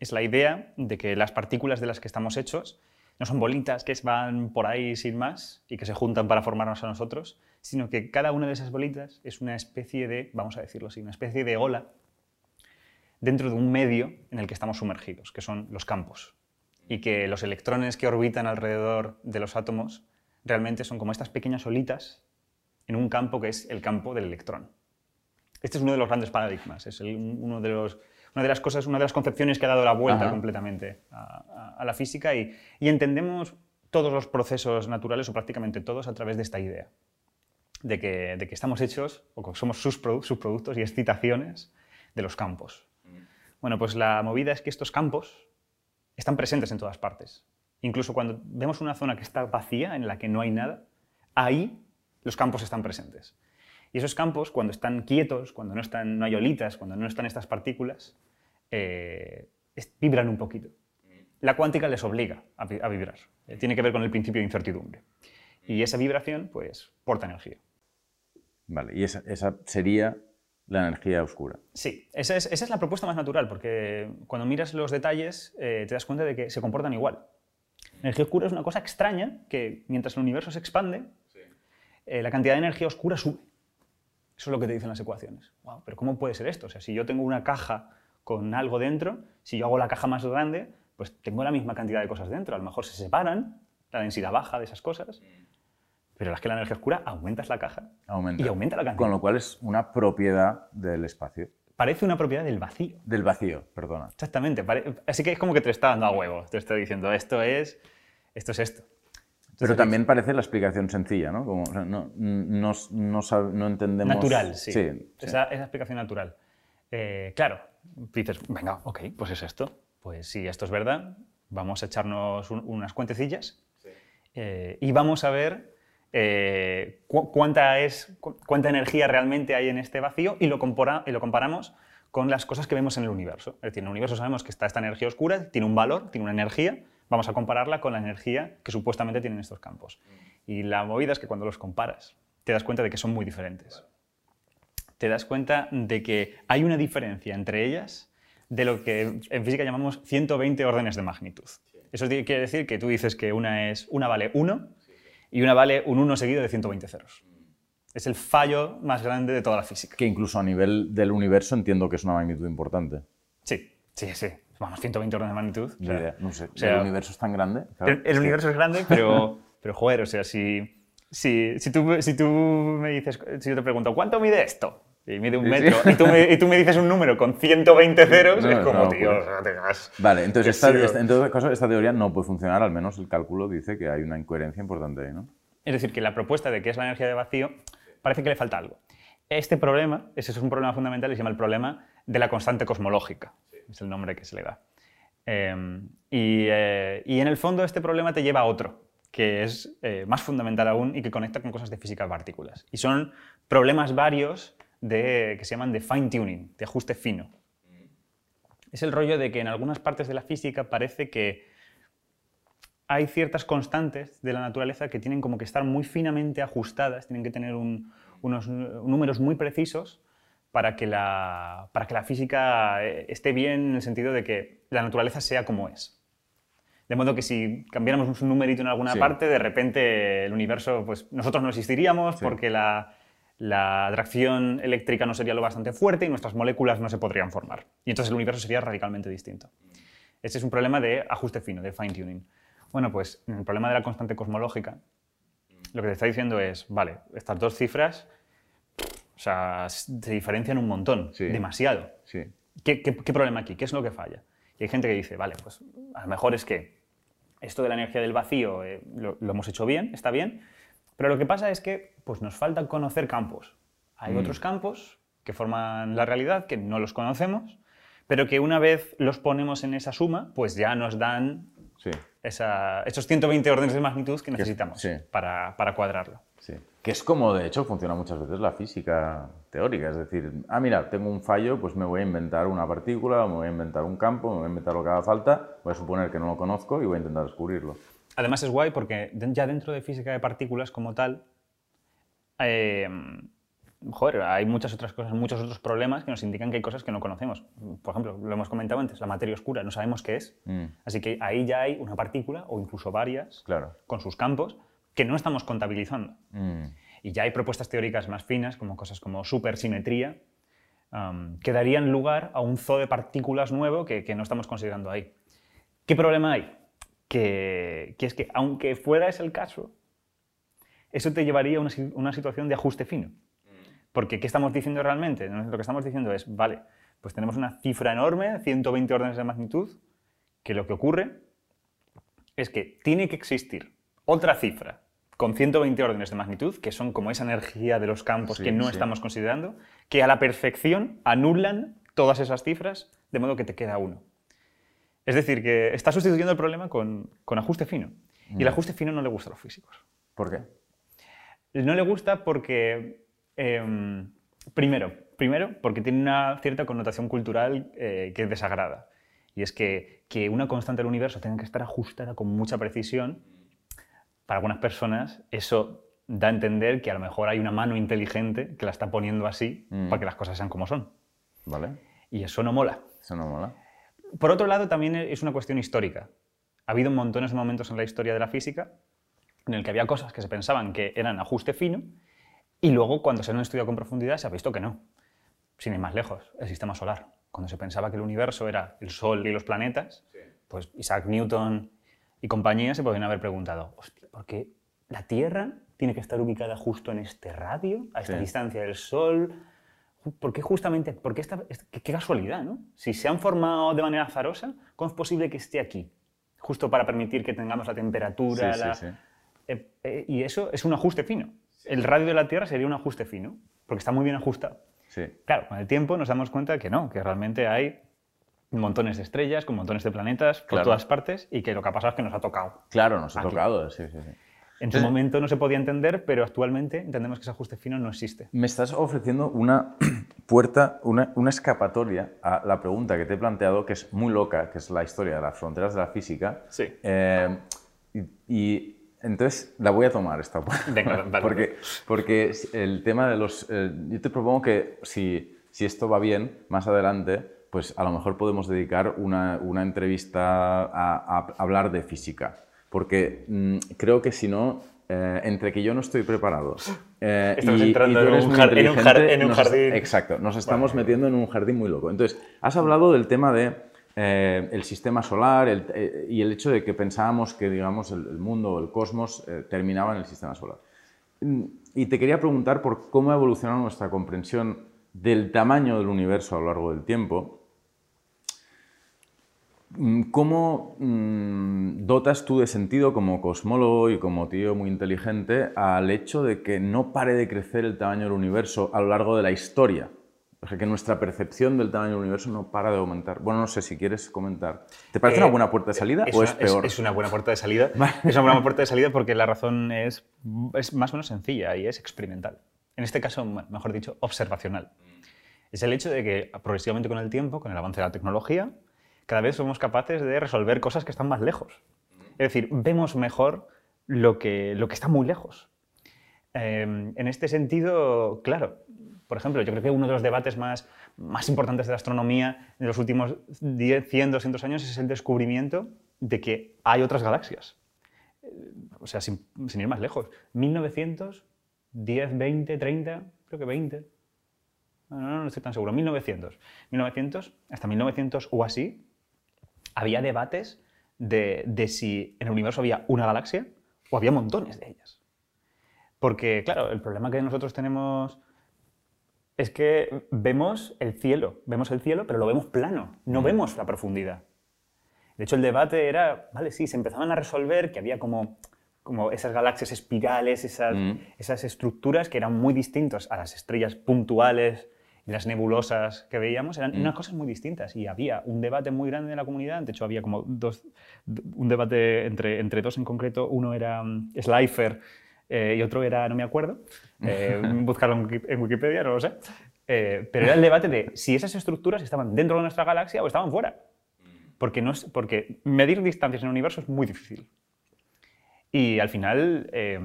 Es la idea de que las partículas de las que estamos hechos no son bolitas que van por ahí sin más y que se juntan para formarnos a nosotros, sino que cada una de esas bolitas es una especie de, vamos a decirlo así, una especie de ola dentro de un medio en el que estamos sumergidos, que son los campos. Y que los electrones que orbitan alrededor de los átomos realmente son como estas pequeñas olitas en un campo que es el campo del electrón. Este es uno de los grandes paradigmas, es uno de los una de las cosas, una de las concepciones que ha dado la vuelta completamente a, la física y, entendemos todos los procesos naturales o prácticamente todos a través de esta idea de que, de que estamos hechos o que somos sus, productos y excitaciones de los campos. Bueno, pues la movida es que estos campos están presentes en todas partes. Incluso cuando vemos una zona que está vacía, en la que no hay nada, ahí los campos están presentes. Y esos campos, cuando están quietos, cuando no, están, no hay olitas, cuando no están estas partículas, eh, vibran un poquito. la cuántica les obliga a, a vibrar. Eh, tiene que ver con el principio de incertidumbre. Y esa vibración, pues, porta energía. Vale, y esa, esa sería la energía oscura. Sí, esa es, esa es la propuesta más natural, porque cuando miras los detalles eh, te das cuenta de que se comportan igual. La energía oscura es una cosa extraña que mientras el universo se expande, eh, la cantidad de energía oscura sube. Eso es lo que te dicen las ecuaciones. Wow, pero ¿cómo puede ser esto? O sea, si yo tengo una caja con algo dentro, si yo hago la caja más grande, pues tengo la misma cantidad de cosas dentro. A lo mejor se separan, la densidad baja de esas cosas, pero es que la energía oscura aumentas la caja Aumenta. y aumenta la cantidad. Con lo cual es una propiedad del espacio. Parece una propiedad del vacío. Del vacío, perdona. Exactamente. pare- Así que es como que te está dando a huevo. Te está diciendo, esto es, esto es esto. Pero también parece la explicación sencilla, ¿no? Como, o sea, no, no, no, entendemos... Natural, sí. Sí, sí. Esa, esa explicación natural. Eh, claro, dices, venga, ok, pues es esto. Pues si esto es verdad, vamos a echarnos un- unas cuentecillas eh, y vamos a ver eh, cu- cuánta, es, cu- cuánta energía realmente hay en este vacío y lo, compara- y lo comparamos con las cosas que vemos en el universo. Es decir, en el universo sabemos que está esta energía oscura, tiene un valor, tiene una energía, vamos a compararla con la energía que supuestamente tienen estos campos. Y la movida es que cuando los comparas, te das cuenta de que son muy diferentes te das cuenta de que hay una diferencia entre ellas de lo que en física llamamos 120 órdenes de magnitud. Eso quiere decir que tú dices que una, es, una vale 1 y una vale un 1 seguido de 120 ceros. Es el fallo más grande de toda la física. Que incluso a nivel del universo entiendo que es una magnitud importante. Sí, sí, sí. Vamos, 120 órdenes de magnitud. o sea, no sé. o sea, ¿El universo es tan grande? Claro, el, el que- universo es grande, pero, pero joder, o sea, si, si, si, tú, si tú me dices, si yo te pregunto, ¿cuánto mide esto? Y mide un Sí, sí. metro, y, tú me, y tú me dices un número con 120 ceros, No, es como, no, tío, pues. o sea, te das- Vale, entonces esta, sí, esta- en todo caso esta teoría no puede funcionar, al menos el cálculo dice que hay una incoherencia importante ahí, ¿no? Es decir, que la propuesta de qué es la energía de vacío parece que le falta algo. Este problema, ese es un problema fundamental y se llama el problema de la constante cosmológica. Es el nombre que se le da. Eh, y, eh, y en el fondo este problema te lleva a otro, que es eh, más fundamental aún y que conecta con cosas de física de partículas. Y son problemas varios de, que se llaman de fine tuning, de ajuste fino. Es el rollo de que en algunas partes de la física parece que hay ciertas constantes de la naturaleza que tienen como que estar muy finamente ajustadas, tienen que tener un- unos números muy precisos para que, la, para que la física eh, esté bien en el sentido de que la naturaleza sea como es. De modo que si cambiáramos un numerito en alguna Sí. parte, de repente el universo, pues nosotros no existiríamos Sí. porque la, la atracción eléctrica no sería lo bastante fuerte y nuestras moléculas no se podrían formar. Y entonces el universo sería radicalmente distinto. Ese es un problema de ajuste fino, de fine tuning. Bueno, pues en el problema de la constante cosmológica, lo que te está diciendo es, vale, estas dos cifras, o sea, se diferencian un montón, Sí. demasiado. Sí. ¿Qué, qué, qué problema aquí? ¿Qué es lo que falla? Y hay gente que dice, vale, pues a lo mejor es que esto de la energía del vacío eh, lo, lo hemos hecho bien, está bien, pero lo que pasa es que pues, nos falta conocer campos. Hay Mm. otros campos que forman la realidad, que no los conocemos, pero que una vez los ponemos en esa suma, pues ya nos dan Sí, esa- esos 120 órdenes de magnitud que necesitamos sí. para, para cuadrarlo. Sí. Que es como, de hecho, funciona muchas veces la física teórica. Es decir, ah, mira, tengo un fallo, pues me voy a inventar una partícula, me voy a inventar un campo, me voy a inventar lo que haga falta, voy a suponer que no lo conozco y voy a intentar descubrirlo. Además es guay porque ya dentro de física de partículas como tal, eh, joder, hay muchas otras cosas, muchos otros problemas que nos indican que hay cosas que no conocemos. Por ejemplo, lo hemos comentado antes, la materia oscura, no sabemos qué es. Mm, Así que ahí ya hay una partícula o incluso varias claro. con sus campos que no estamos contabilizando. Mm, Y ya hay propuestas teóricas más finas, como cosas como supersimetría, que darían lugar a un zoo de partículas nuevo que, que no estamos considerando ahí. ¿Qué problema hay? Que, que es que, aunque fuera ese el caso, eso te llevaría a una, una situación de ajuste fino. Porque, ¿qué estamos diciendo realmente? Lo que estamos diciendo es, vale, pues tenemos una cifra enorme, 120 órdenes de magnitud, que lo que ocurre es que tiene que existir otra cifra con 120 órdenes de magnitud, que son como esa energía de los campos Sí, que no sí. estamos considerando, que a la perfección anulan todas esas cifras, de modo que te queda uno. Es decir, que está sustituyendo el problema con, con ajuste fino. Y el ajuste fino no le gusta a los físicos. ¿Por qué? No le gusta porque, em, primero, primero, porque tiene una cierta connotación cultural eh, que desagrada. Y es que, que una constante del universo tenga que estar ajustada con mucha precisión, para algunas personas eso da a entender que a lo mejor hay una mano inteligente que la está poniendo así Mm. para que las cosas sean como son. ¿Vale? Y eso no mola. Eso no mola. Por otro lado, también es una cuestión histórica. Ha habido montones de momentos en la historia de la física en el que había cosas que se pensaban que eran ajuste fino y luego cuando se han estudiado con profundidad se ha visto que no. Sin ir más lejos, el sistema solar. Cuando se pensaba que el universo era el Sol y los planetas, pues Isaac Newton y compañía se podían haber preguntado, hostia, ¿por qué la Tierra tiene que estar ubicada justo en este radio, a esta Sí. distancia del Sol? ¿Por qué justamente? ¿Por qué esta, es- qué, casualidad, ¿no? Si se han formado de manera azarosa, ¿cómo es posible que esté aquí? Justo para permitir que tengamos la temperatura. Sí, sí, la- sí. Eh, eh, y eso es un ajuste fino. El radio de la Tierra sería un ajuste fino, porque está muy bien ajustado. Sí. Claro, con el tiempo nos damos cuenta que no, que realmente hay montones de estrellas, con montones de planetas por Claro. todas partes y que lo que ha pasado es que nos ha tocado. Claro, nos ha Aquí. tocado. Sí, sí, sí. En su momento no se podía entender, pero actualmente entendemos que ese ajuste fino no existe. Me estás ofreciendo una puerta, una, una escapatoria a la pregunta que te he planteado, que es muy loca, que es la historia de las fronteras de la física. Sí. Eh, y, y entonces la voy a tomar esta puerta. Venga, dale. porque, porque el tema de los... eh, yo te propongo que si, si esto va bien, más adelante, pues a lo mejor podemos dedicar una, una entrevista a, a hablar de física. Porque mm, creo que si no, eh, entre que yo no estoy preparado eh, Estamos y, entrando y en un en en nos jardín. Exacto, nos estamos metiendo en un jardín muy loco. Entonces, has hablado del tema de eh, el sistema solar el- eh, y el hecho de que pensábamos que, digamos, el, el mundo o el cosmos terminaba en el sistema solar. Mm, Y te quería preguntar por cómo ha evolucionado nuestra comprensión del tamaño del universo a lo largo del tiempo. Mm, ¿Cómo mm, dotas tú de sentido como cosmólogo y como tío muy inteligente al hecho de que no pare de crecer el tamaño del universo a lo largo de la historia? O sea, que nuestra percepción del tamaño del universo no para de aumentar. Bueno, no sé si quieres comentar. ¿Te parece Eh, una buena puerta de salida o es peor? Es, una buena puerta de salida. Es una buena puerta de salida porque la razón es, es más o menos sencilla y es experimental. En este caso, mejor dicho, observacional. Es el hecho de que progresivamente con el tiempo, con el avance de la tecnología, cada vez somos capaces de resolver cosas que están más lejos. Es decir, vemos mejor lo que, lo que está muy lejos. Eh, en este sentido, claro, por ejemplo, yo creo que uno de los debates más, más importantes de la astronomía en los últimos 10, 100, 200 años es el descubrimiento de que hay otras galaxias. Eh, O sea, sin, sin ir más lejos. 1900, 10, 20, 30, creo que 20. No, no, no estoy tan seguro. 1900. 1900, hasta 1900 o así, había debates de, de si en el universo había una galaxia o había montones de ellas. Porque, claro, el problema que nosotros tenemos es que vemos el cielo, vemos el cielo, pero lo vemos plano, no vemos la profundidad. De hecho, el debate era, vale, sí, se empezaban a resolver que había como, como esas galaxias espirales, esas, Mm. esas estructuras que eran muy distintas a las estrellas puntuales y las nebulosas que veíamos, eran unas cosas muy distintas. Y había un debate muy grande en la comunidad, de hecho había como dos, un debate entre, entre dos en concreto, uno era mm, Schleifer eh, y otro era, no me acuerdo, eh, buscarlo en Wikipedia, no lo sé, Eh, pero era el debate de si esas estructuras estaban dentro de nuestra galaxia o estaban fuera. Porque, no es, porque medir distancias en el universo es muy difícil. Y al final eh,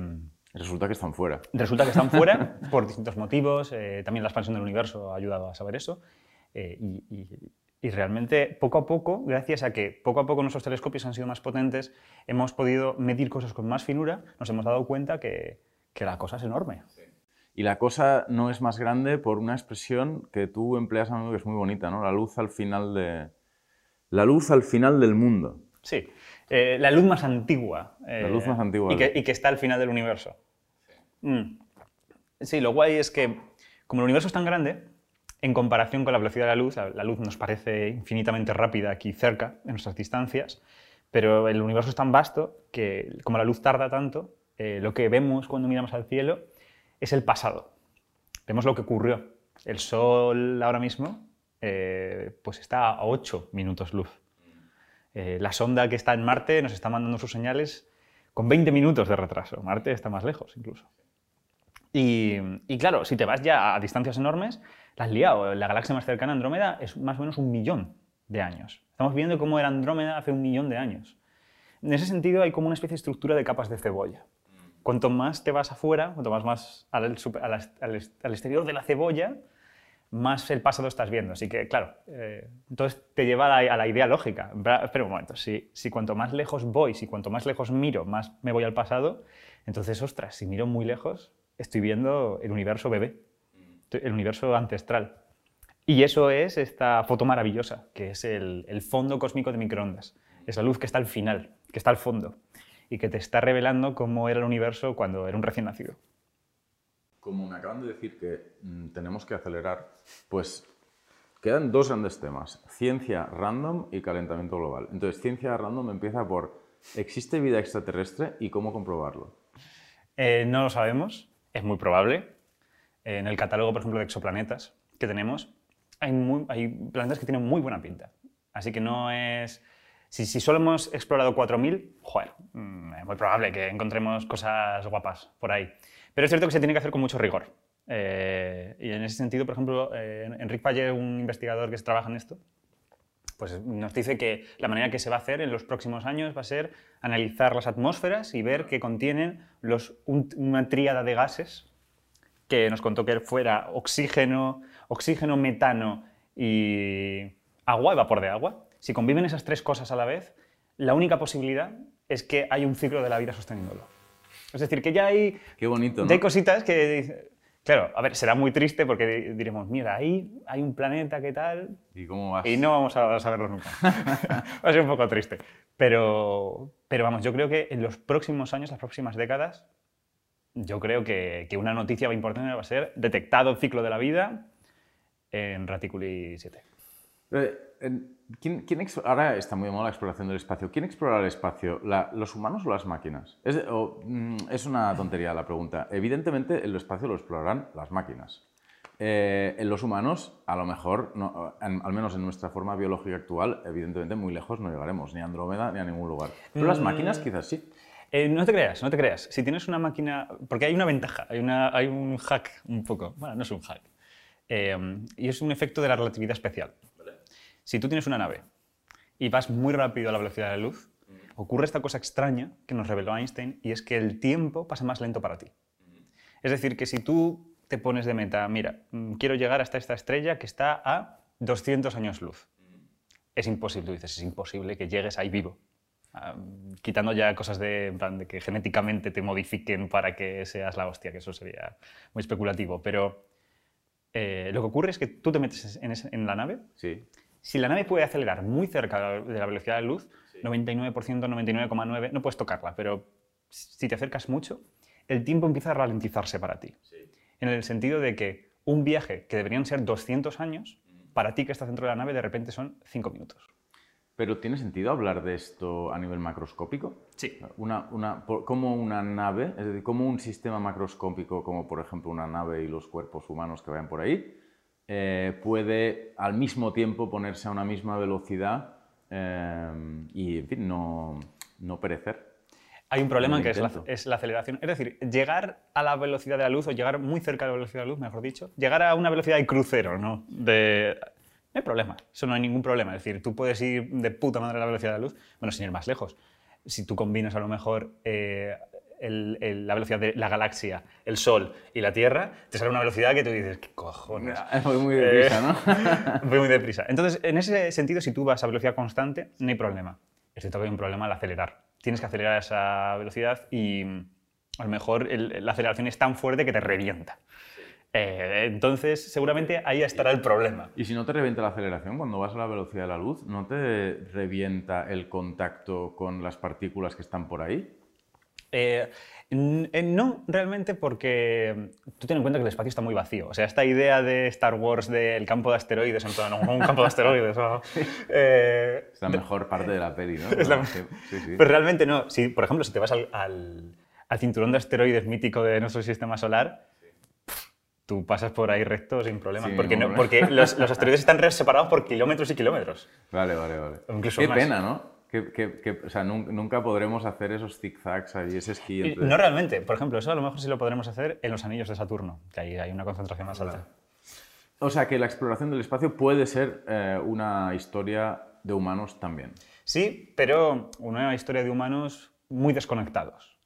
Resulta que están fuera. resulta que están fuera por distintos motivos. eh, también la expansión del universo ha ayudado a saber eso. eh, y, y- y realmente, poco a poco, gracias a que poco a poco nuestros telescopios han sido más potentes, hemos podido medir cosas con más finura, nos hemos dado cuenta que, que la cosa es enorme. Y la cosa no es más grande por una expresión que tú empleas a menudo que es muy bonita, ¿no? La luz al final de... La luz al final del mundo. Sí, eh, la luz más antigua. eh, La luz más antigua. Y que, y que está al final del universo. Mm. Sí, lo guay es que como el universo es tan grande, en comparación con la velocidad de la luz, la, la luz nos parece infinitamente rápida aquí cerca, en nuestras distancias, pero el universo es tan vasto que como la luz tarda tanto, eh, lo que vemos cuando miramos al cielo es el pasado. Vemos lo que ocurrió. El Sol ahora mismo eh, pues está a 8 minutos luz. Eh, la sonda que está en Marte nos está mandando sus señales con 20 minutos de retraso. Marte está más lejos incluso. Y, claro, si te vas ya a distancias enormes, la has liado. La galaxia más cercana, Andrómeda, es más o menos un millón de años. Estamos viendo cómo era Andrómeda hace un millón de años. En ese sentido hay como una especie de estructura de capas de cebolla. Cuanto más te vas afuera, cuanto más al exterior de la cebolla, más el pasado estás viendo. Así que, claro, eh, entonces te lleva a la, idea lógica. Espera un momento, si, si, cuanto más lejos voy, si cuanto más lejos miro, más me voy al pasado, entonces, ostras, si miro muy lejos, estoy viendo el universo bebé, el universo ancestral. Y eso es esta foto maravillosa, que es el, fondo cósmico de microondas. Es la luz que está al final, que está al fondo, y que te está revelando cómo era el universo cuando era un recién nacido como me acaban de decir que mm, tenemos que acelerar, pues quedan dos grandes temas, ciencia random y calentamiento global. Entonces, ciencia random empieza por, ¿existe vida extraterrestre y cómo comprobarlo? Eh, no lo sabemos, es muy probable. En el catálogo, por ejemplo, de exoplanetas que tenemos, hay, hay planetas que tienen muy buena pinta. Así que no es... Si, si solo hemos explorado 4.000, joder, mm, es muy probable que encontremos cosas guapas por ahí. Pero es cierto que se tiene que hacer con mucho rigor. Eh, y en ese sentido, por ejemplo, eh, Enrique Palle, un investigador que trabaja en esto, pues nos dice que la manera que se va a hacer en los próximos años va a ser analizar las atmósferas y ver que contienen una tríada de gases que nos contó que fuera oxígeno, oxígeno, metano y agua, vapor de agua. Si conviven esas tres cosas a la vez, la única posibilidad es que hay un ciclo de la vida sosteniéndolo. Es decir, que ya hay, Qué bonito, hay cositas que... Claro, a ver, será muy triste porque diremos, mira, ahí hay un planeta que tal... ¿Y cómo vas? Y no vamos a saberlo nunca. Va a ser un poco triste. Pero, pero vamos, yo creo que en los próximos años, las próximas décadas, yo creo que, que una noticia importante va a ser detectado el ciclo de la vida en Raticuli 7. Eh, ¿quién, ahora está muy de moda la exploración del espacio. ¿Quién explora el espacio? ¿Los humanos o las máquinas? Mm, es, una tontería la pregunta. Evidentemente, el espacio lo explorarán las máquinas. Eh, en los humanos, a lo mejor, al menos en nuestra forma biológica actual, evidentemente muy lejos no llegaremos, ni a Andrómeda ni a ningún lugar. Pero las máquinas mm. quizás sí. Eh, no te creas, no te creas. Si tienes una máquina, porque hay una ventaja, hay, una, hay un hack un poco, bueno, no es un hack, y es un efecto de la relatividad especial. Si tú tienes una nave y vas muy rápido a la velocidad de la luz, ocurre esta cosa extraña que nos reveló Einstein y es que el tiempo pasa más lento para ti. Es decir, que si tú te pones de meta, mira, mm, quiero llegar hasta esta estrella que está a 200 años luz. Es imposible, tú dices, es imposible que llegues ahí vivo. Ah, quitando ya cosas de, de, que genéticamente te modifiquen para que seas la hostia, que eso sería muy especulativo. Pero eh, lo que ocurre es que tú te metes en, en la nave sí. Si la nave puede acelerar muy cerca de la velocidad de luz, 99%, 99,9%, no puedes tocarla, pero si te acercas mucho, el tiempo empieza a ralentizarse para ti. En el sentido de que un viaje que deberían ser 200 años, para ti que estás dentro de la nave, de repente son 5 minutos. ¿Pero tiene sentido hablar de esto a nivel macroscópico? Sí. Una, una, como una nave, es decir, como un sistema macroscópico, como por ejemplo una nave y los cuerpos humanos que vayan por ahí, eh, puede al mismo tiempo ponerse a una misma velocidad eh, y, en fin, no, no perecer. Hay un problema que es la, es la, aceleración. Es decir, llegar a la velocidad de la luz, o llegar muy cerca de la velocidad de la luz, mejor dicho, llegar a una velocidad de crucero, ¿no? De... No hay problema, eso no hay ningún problema. Es decir, tú puedes ir de puta madre a la velocidad de la luz, bueno, sin ir más lejos. Si tú combinas a lo mejor eh, la velocidad de la galaxia, el Sol y la Tierra, te sale una velocidad que tú dices, ¿qué cojones? Voy muy deprisa, ¿no? Voy muy deprisa. Entonces, en ese sentido, si tú vas a velocidad constante, no hay problema. Es cierto que hay un problema al acelerar. Tienes que acelerar a esa velocidad y a lo mejor la aceleración es tan fuerte que te revienta. Eh, entonces, seguramente ahí estará el problema. ¿Y si no te revienta la aceleración cuando vas a la velocidad de la luz? ¿No te revienta el contacto con las partículas que están por ahí? Eh, eh, no, realmente porque tú ten en cuenta que el espacio está muy vacío. O sea, esta idea de Star Wars del campo de asteroides, en plan, un campo de asteroides. Eh, es la mejor parte de la peli, ¿no? Pero realmente no. Si, por ejemplo, si te vas al, al, cinturón de asteroides mítico de nuestro sistema solar, tú pasas por ahí recto sin problemas. porque, no, porque los, los, asteroides están separados por kilómetros y kilómetros. Vale, vale, vale. Qué pena, ¿no? Que, o sea, nunca, podremos hacer esos zigzags ahí, ese esquí. No realmente. Por ejemplo, eso a lo mejor sí lo podremos hacer en los anillos de Saturno, que ahí hay una concentración más alta. O sea, que la exploración del espacio puede ser eh, una historia de humanos también. Sí, pero una historia de humanos muy desconectados.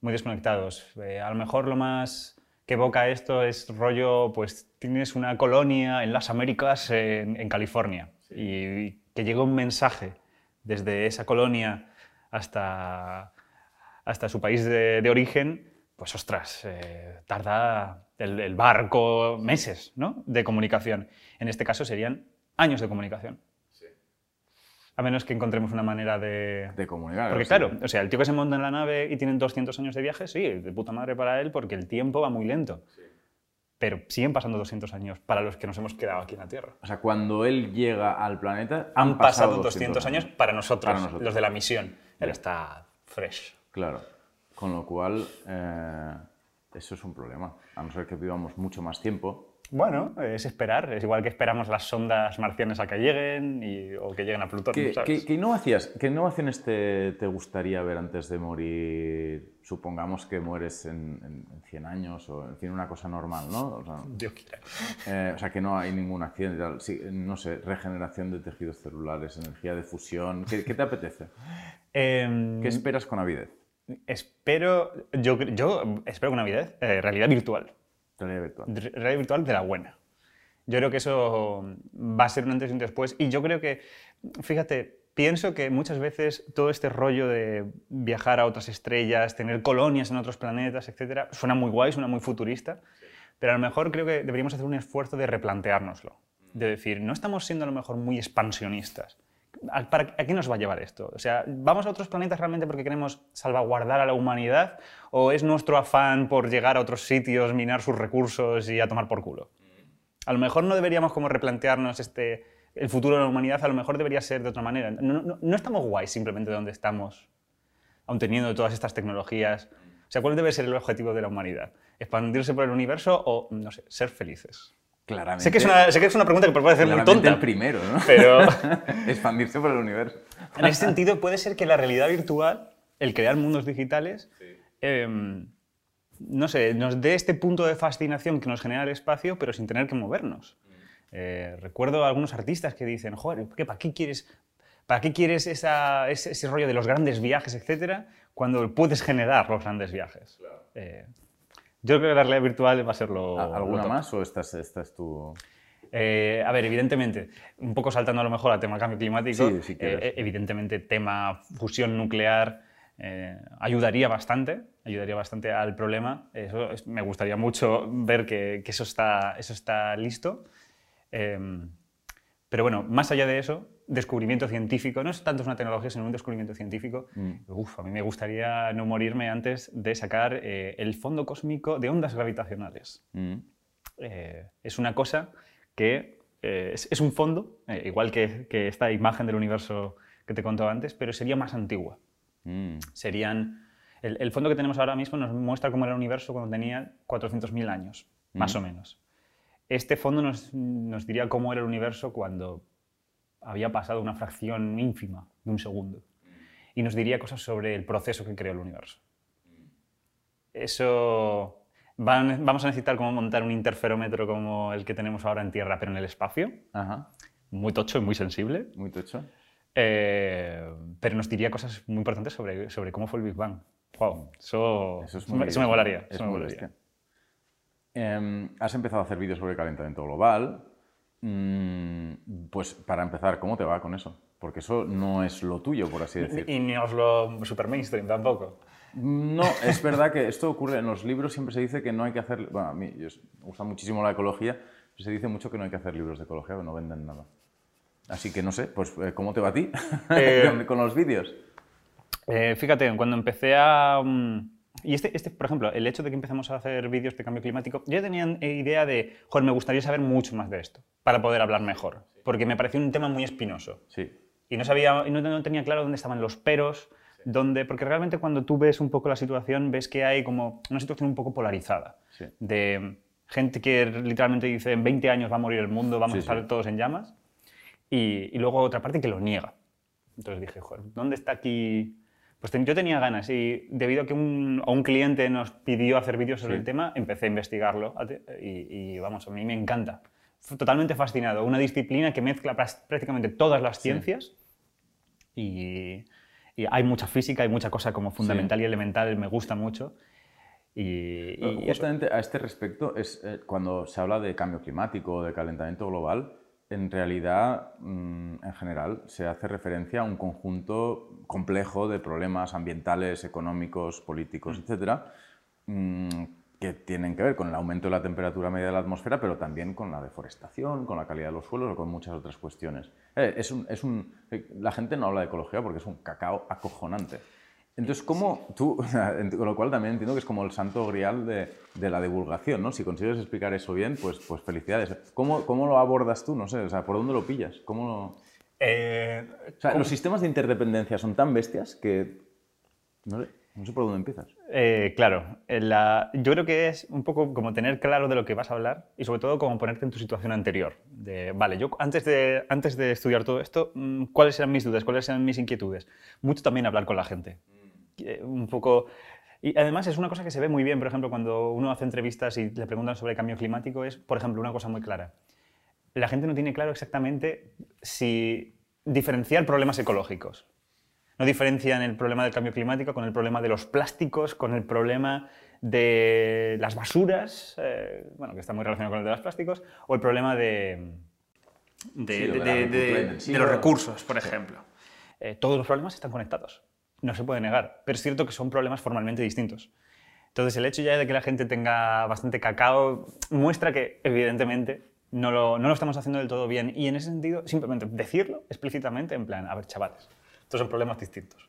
Muy desconectados. Eh, a lo mejor lo más que evoca esto es rollo, pues tienes una colonia en las Américas, en, California, y, que llega un mensaje desde esa colonia hasta, hasta su país de, origen, pues ostras, eh, tarda el, barco meses ¿no? de comunicación. En este caso serían años de comunicación. A menos que encontremos una manera de... De comunicar. Porque claro, o sea, el tío que se monta en la nave y tienen 200 años de viaje, sí, de puta madre para él porque el tiempo va muy lento. Pero siguen pasando 200 años para los que nos hemos quedado aquí en la Tierra. O sea, cuando él llega al planeta... Han, pasado, 200, años, para, nosotros, los de la misión. Él está fresh. Claro. Con lo cual, eh, eso es un problema. A no ser que vivamos mucho más tiempo, bueno, es esperar. Es igual que esperamos las sondas marcianas a que lleguen o que lleguen a Plutón. ¿Qué, ¿qué, innovaciones te, te, gustaría ver antes de morir? Supongamos que mueres en, 100 años o en fin, una cosa normal, ¿no? O sea, Dios quiera. Eh, o sea, que no hay ningún accidente. no sé, regeneración de tejidos celulares, energía de fusión. ¿Qué, te apetece? Em, ¿Qué esperas con avidez? Espero, yo, yo espero con avidez eh, realidad virtual. Realidad virtual. Realidad virtual de la buena. Yo creo que eso va a ser un antes y un después. Y yo creo que, fíjate, pienso que muchas veces todo este rollo de viajar a otras estrellas, tener colonias en otros planetas, etcétera, suena muy guay, suena muy futurista, pero a lo mejor creo que deberíamos hacer un esfuerzo de replanteárnoslo. De decir, no estamos siendo a lo mejor muy expansionistas. ¿A, qué nos va a llevar esto? O sea, ¿vamos a otros planetas realmente porque queremos salvaguardar a la humanidad? ¿O es nuestro afán por llegar a otros sitios, minar sus recursos y a tomar por culo? A lo mejor no deberíamos como replantearnos este, el futuro de la humanidad, a lo mejor debería ser de otra manera. No, estamos guays simplemente donde estamos, aun teniendo todas estas tecnologías. O sea, ¿cuál debe ser el objetivo de la humanidad? ¿Expandirse por el universo o, no sé, ser felices? Claramente. Sé que, es una, sé que es una pregunta que puede parecer muy tonta. el primero, ¿no? Pero... Expandirse por el universo. En ese sentido, puede ser que la realidad virtual, el crear mundos digitales, em, no sé, nos dé este punto de fascinación que nos genera el espacio, pero sin tener que movernos. Mm. Eh, recuerdo a algunos artistas que dicen, joder, ¿para qué quieres, para qué quieres ese, rollo de los grandes viajes, etcétera, cuando puedes generar los grandes viajes? Eh, yo creo que la realidad virtual va a ser lo. ¿Alguna más o esta es, tu.? Eh, a ver, evidentemente, un poco saltando a lo mejor al tema cambio climático, sí, eh, evidentemente tema fusión nuclear eh, ayudaría bastante, ayudaría bastante al problema. Eso me gustaría mucho ver que, que, eso, está, eso está listo. Em, pero bueno, más allá de eso, descubrimiento científico, no es tanto una tecnología, sino un descubrimiento científico. Mm. Uf, a mí me gustaría no morirme antes de sacar eh, el fondo cósmico de ondas gravitacionales. Mm. Eh, es una cosa que eh, es, un fondo, igual que, que, esta imagen del universo que te contaba antes, pero sería más antigua. Mm. Serían... El, el, fondo que tenemos ahora mismo nos muestra cómo era el universo cuando tenía 400.000 años, más o menos. Este fondo nos, diría cómo era el universo cuando había pasado una fracción ínfima de un segundo. Y nos diría cosas sobre el proceso que creó el universo. Eso vamos a necesitar como montar un interferómetro como el que tenemos ahora en Tierra, pero en el espacio. Muy tocho y muy sensible. Muy tocho. Eh, pero nos diría cosas muy importantes sobre, sobre cómo fue el Big Bang. Wow, eso, eso, me, eso me, volaría. Eso me volaría. Em, has empezado a hacer vídeos sobre calentamiento global. Mm, pues para empezar, ¿cómo te va con eso? Porque eso no es lo tuyo, por así decirlo. Y ni os lo super mainstream tampoco. No, es verdad que esto ocurre en los libros, siempre se dice que no hay que hacer. Bueno, a mí me gusta muchísimo la ecología, pero se dice mucho que no hay que hacer libros de ecología, que no venden nada. Así que no sé, pues eh, ¿cómo te va a ti eh, con los vídeos? Eh, fíjate, cuando empecé a. Mm, y este, este, por ejemplo, el hecho de que empecemos a hacer vídeos de cambio climático, yo tenía idea de, joder, me gustaría saber mucho más de esto para poder hablar mejor, porque me pareció un tema muy espinoso. Sí. Y no, sabía, no, no tenía claro dónde estaban los peros, dónde, porque realmente cuando tú ves un poco la situación, ves que hay como una situación un poco polarizada, de gente que literalmente dice, en 20 años va a morir el mundo, vamos a estar todos en llamas, y, y luego otra parte que lo niega. Entonces dije, joder, ¿dónde está aquí pues yo tenía ganas y debido a que un, un cliente nos pidió hacer vídeos sobre el tema, empecé a investigarlo y, vamos, a mí me encanta. totalmente fascinado. Una disciplina que mezcla prácticamente todas las ciencias y, hay mucha física, hay mucha cosa como fundamental y elemental, me gusta mucho. Y, justamente a este respecto, es eh, cuando se habla de cambio climático, de calentamiento global, en realidad, mm, en general, se hace referencia a un conjunto complejo de problemas ambientales, económicos, políticos, mm. etcétera, mm, que tienen que ver con el aumento de la temperatura media de la atmósfera, pero también con la deforestación, con la calidad de los suelos o con muchas otras cuestiones. Eh, es es un, eh, la gente no habla de ecología porque es un cacao acojonante. Entonces, ¿cómo tú, con lo cual también entiendo que es como el santo grial de, de, la divulgación, ¿no? Si consigues explicar eso bien, pues, pues felicidades. ¿Cómo, ¿Cómo, lo abordas tú? No sé, o sea, ¿por dónde lo pillas? ¿Cómo eh, o sea, los sistemas de interdependencia son tan bestias que... No sé, no sé por dónde empiezas. Eh, claro, la, yo creo que es un poco como tener claro de lo que vas a hablar y sobre todo como ponerte en tu situación anterior. De, vale, yo antes de, antes de estudiar todo esto, mm, ¿cuáles eran mis dudas? ¿Cuáles eran mis inquietudes? Mucho también hablar con la gente un poco... Y además es una cosa que se ve muy bien, por ejemplo, cuando uno hace entrevistas y le preguntan sobre cambio climático, es, por ejemplo, una cosa muy clara. La gente no tiene claro exactamente si diferenciar problemas ecológicos. No diferencian el problema del cambio climático con el problema de los plásticos, con el problema de las basuras, eh, bueno, que está muy relacionado con el de los plásticos, o el problema de, de, los recursos, por ejemplo. Eh, todos los problemas están conectados no se puede negar, pero es cierto que son problemas formalmente distintos. Entonces, el hecho ya de que la gente tenga bastante cacao muestra que, evidentemente, no lo, no lo estamos haciendo del todo bien. Y en ese sentido, simplemente decirlo explícitamente, en plan, a ver, chavales, estos son problemas distintos.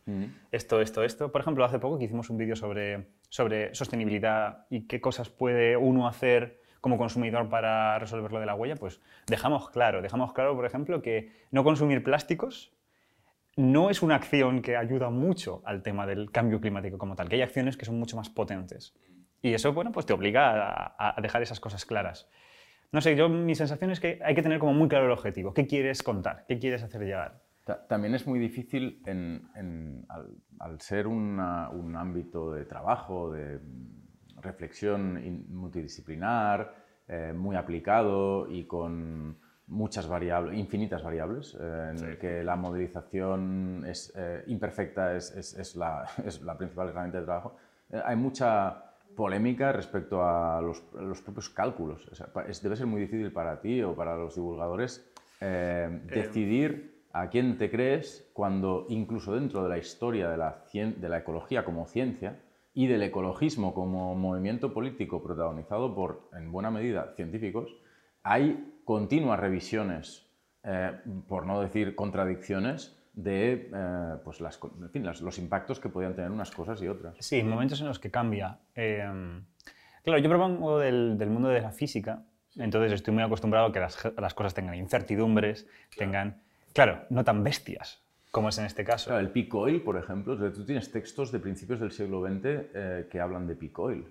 Esto, esto, esto. Por ejemplo, hace poco que hicimos un vídeo sobre, sobre sostenibilidad y qué cosas puede uno hacer como consumidor para resolver lo de la huella, pues dejamos claro, dejamos claro, por ejemplo, que no consumir plásticos no es una acción que ayuda mucho al tema del cambio climático como tal, que hay acciones que son mucho más potentes. Y eso, bueno, pues te obliga a, dejar esas cosas claras. No sé, yo mi sensación es que hay que tener como muy claro el objetivo. ¿Qué quieres contar? ¿Qué quieres hacer llegar? También es muy difícil al, ser un ámbito de trabajo, de reflexión multidisciplinar, eh, muy aplicado y con muchas variables, infinitas variables, eh, en el que la modelización es eh, imperfecta es, es, la, es, la, principal herramienta de trabajo. Eh, hay mucha polémica respecto a los, los propios cálculos. debe ser muy difícil para ti o para los divulgadores decidir a quién te crees cuando incluso dentro de la historia de la, de la ecología como ciencia y del ecologismo como movimiento político protagonizado por, en buena medida, científicos, hay continuas revisiones, eh, por no decir contradicciones, de eh, pues las, los impactos que podían tener unas cosas y otras. Sí, momentos en los que cambia. Em, claro, yo propongo del, del, mundo de la física, entonces estoy muy acostumbrado a que las, las cosas tengan incertidumbres, tengan, claro, no tan bestias, como es en este caso. Claro, el peak oil, por ejemplo, tú tienes textos de principios del siglo XX eh, que hablan de peak oil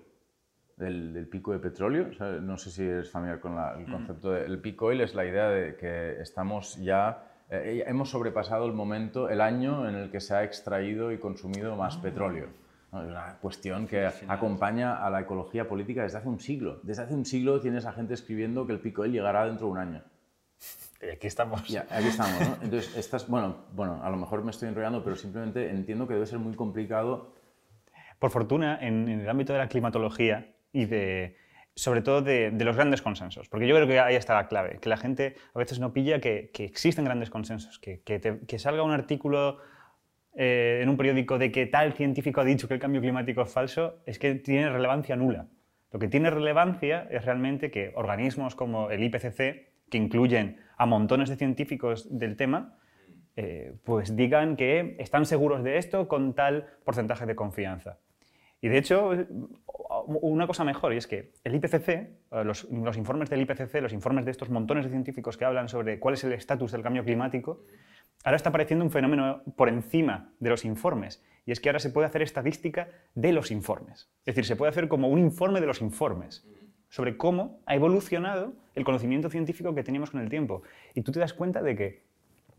del, pico de petróleo. no sé si eres familiar con el mm. concepto del peak oil, es la idea de que estamos ya, eh, hemos sobrepasado el momento, el año en el que se ha extraído y consumido más ah. petróleo. Es una cuestión que acompaña a la ecología política desde hace un siglo. Desde hace un siglo tienes a gente escribiendo que el pico oil llegará dentro de un año. Y aquí estamos. Ya, aquí estamos, ¿no? Entonces, estás, bueno, bueno, a lo mejor me estoy enrollando, pero simplemente entiendo que debe ser muy complicado. Por fortuna, en el ámbito de la climatología, y de, sobre todo de, los grandes consensos. Porque yo creo que ahí está la clave, que la gente a veces no pilla que, existen grandes consensos, que, que, salga un artículo eh, en un periódico de que tal científico ha dicho que el cambio climático es falso, es que tiene relevancia nula. Lo que tiene relevancia es realmente que organismos como el IPCC, que incluyen a montones de científicos del tema, eh, pues digan que están seguros de esto con tal porcentaje de confianza. Y de hecho, una cosa mejor, y es que el IPCC, eh, los, informes del IPCC, los informes de estos montones de científicos que hablan sobre cuál es el estatus del cambio climático, ahora está apareciendo un fenómeno por encima de los informes, y es que ahora se puede hacer estadística de los informes. Es decir, se puede hacer como un informe de los informes sobre cómo ha evolucionado el conocimiento científico que teníamos con el tiempo. Y tú te das cuenta de que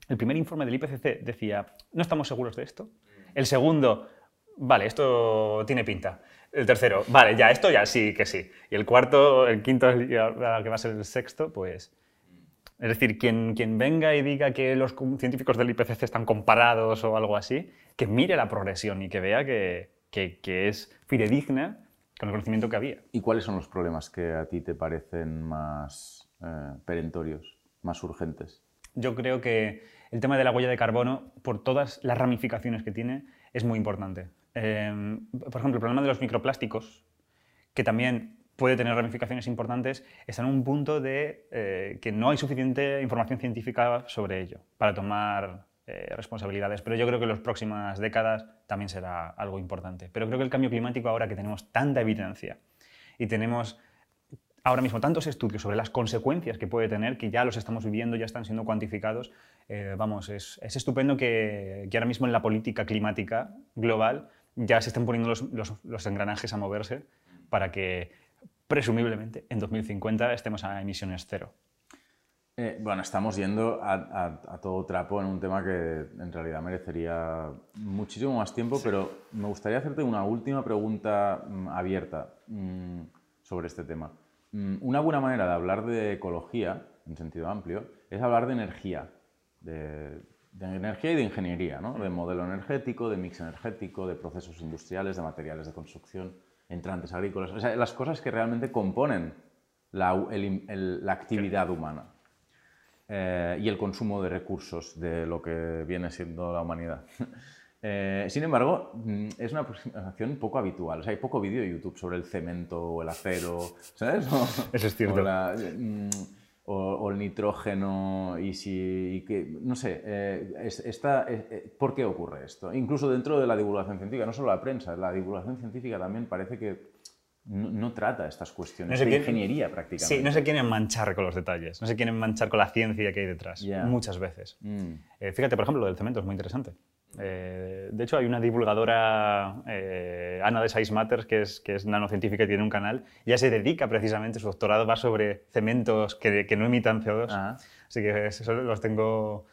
el primer informe del IPCC decía, no estamos seguros de esto. El segundo, vale, esto tiene pinta. El tercero, vale, ya, esto ya sí que sí. Y el cuarto, el quinto, que va a ser el sexto, pues Es decir, quien, quien venga y diga que los científicos del IPCC están comparados o algo así, que mire la progresión y que vea que, que, es fidedigna con el conocimiento que había. ¿Y cuáles son los problemas que a ti te parecen más eh, perentorios, más urgentes? Yo creo que el tema de la huella de carbono, por todas las ramificaciones que tiene, es muy importante. Em, por ejemplo, el problema de los microplásticos, que también puede tener ramificaciones importantes, está en un punto de eh, que no hay suficiente información científica sobre ello para tomar eh, responsabilidades, pero yo creo que en las próximas décadas también será algo importante. Pero creo que el cambio climático, ahora que tenemos tanta evidencia y tenemos ahora mismo tantos estudios sobre las consecuencias que puede tener, que ya los estamos viviendo, ya están siendo cuantificados, eh, vamos, es, estupendo que, ahora mismo en la política climática global ya se estén poniendo los, los engranajes a moverse para que presumiblemente en 2050 estemos a emisiones cero. Eh, bueno, estamos yendo a, todo trapo en un tema que en realidad merecería muchísimo más tiempo, pero me gustaría hacerte una última pregunta mm, abierta mm, sobre este tema. Mm, una buena manera de hablar de ecología, en sentido amplio, es hablar de energía, de, energía y de ingeniería, ¿no? de modelo energético, de mix energético, de procesos industriales, de materiales de construcción, entrantes agrícolas, o sea, las cosas que realmente componen la actividad humana. Eh, y el consumo de recursos de lo que viene siendo la humanidad. Eh, sin embargo, mm, es una aproximación poco habitual. O sea, hay poco vídeo de YouTube sobre el cemento o el acero, ¿sabes? Eso es cierto. Mm, o, el nitrógeno y si... que, no sé, eh, ¿por qué ocurre esto? Incluso dentro de la divulgación científica, no solo la prensa, la divulgación científica también parece que no, trata estas cuestiones de ingeniería prácticamente. Sí, no se quieren manchar con los detalles, no se quieren manchar con la ciencia que hay detrás, muchas veces. Mm. Eh, fíjate, por ejemplo, lo del cemento es muy interesante. Eh, de hecho, hay una divulgadora, eh, Ana de Size Matters, que es, que es nanocientífica y tiene un canal, ya se dedica precisamente, su doctorado va sobre cementos que, que no emitan CO2. Ah. Así que eso los tengo...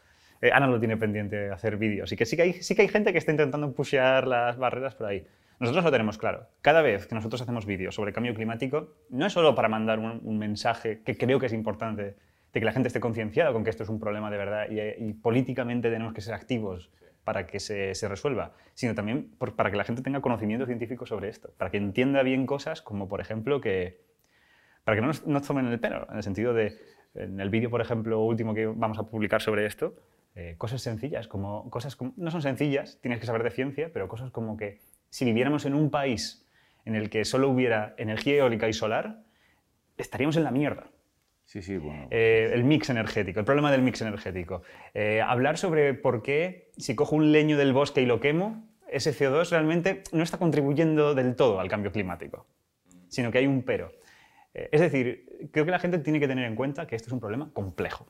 Ana lo tiene pendiente de hacer vídeos. Así que sí que, hay, sí que hay gente que está intentando pushear las barreras por ahí. Nosotros lo tenemos claro. Cada vez que nosotros hacemos vídeos sobre cambio climático, no es solo para mandar un, mensaje que creo que es importante de que la gente esté concienciada con que esto es un problema de verdad y, políticamente tenemos que ser activos para que se, resuelva, sino también para que la gente tenga conocimiento científico sobre esto, para que entienda bien cosas como, por ejemplo, que... para que no nos, tomen el pelo, en el sentido de, en el vídeo, por ejemplo, último que vamos a publicar sobre esto, eh, cosas sencillas, como cosas no son sencillas, tienes que saber de ciencia, pero cosas como que si viviéramos en un país en el que solo hubiera energía eólica y solar, estaríamos en la mierda. Sí, sí, bueno. Eh, el mix energético, el problema del mix energético. Eh, hablar sobre por qué, si cojo un leño del bosque y lo quemo, ese CO2 realmente no está contribuyendo del todo al cambio climático, sino que hay un pero. Eh, es decir, creo que la gente tiene que tener en cuenta que esto es un problema complejo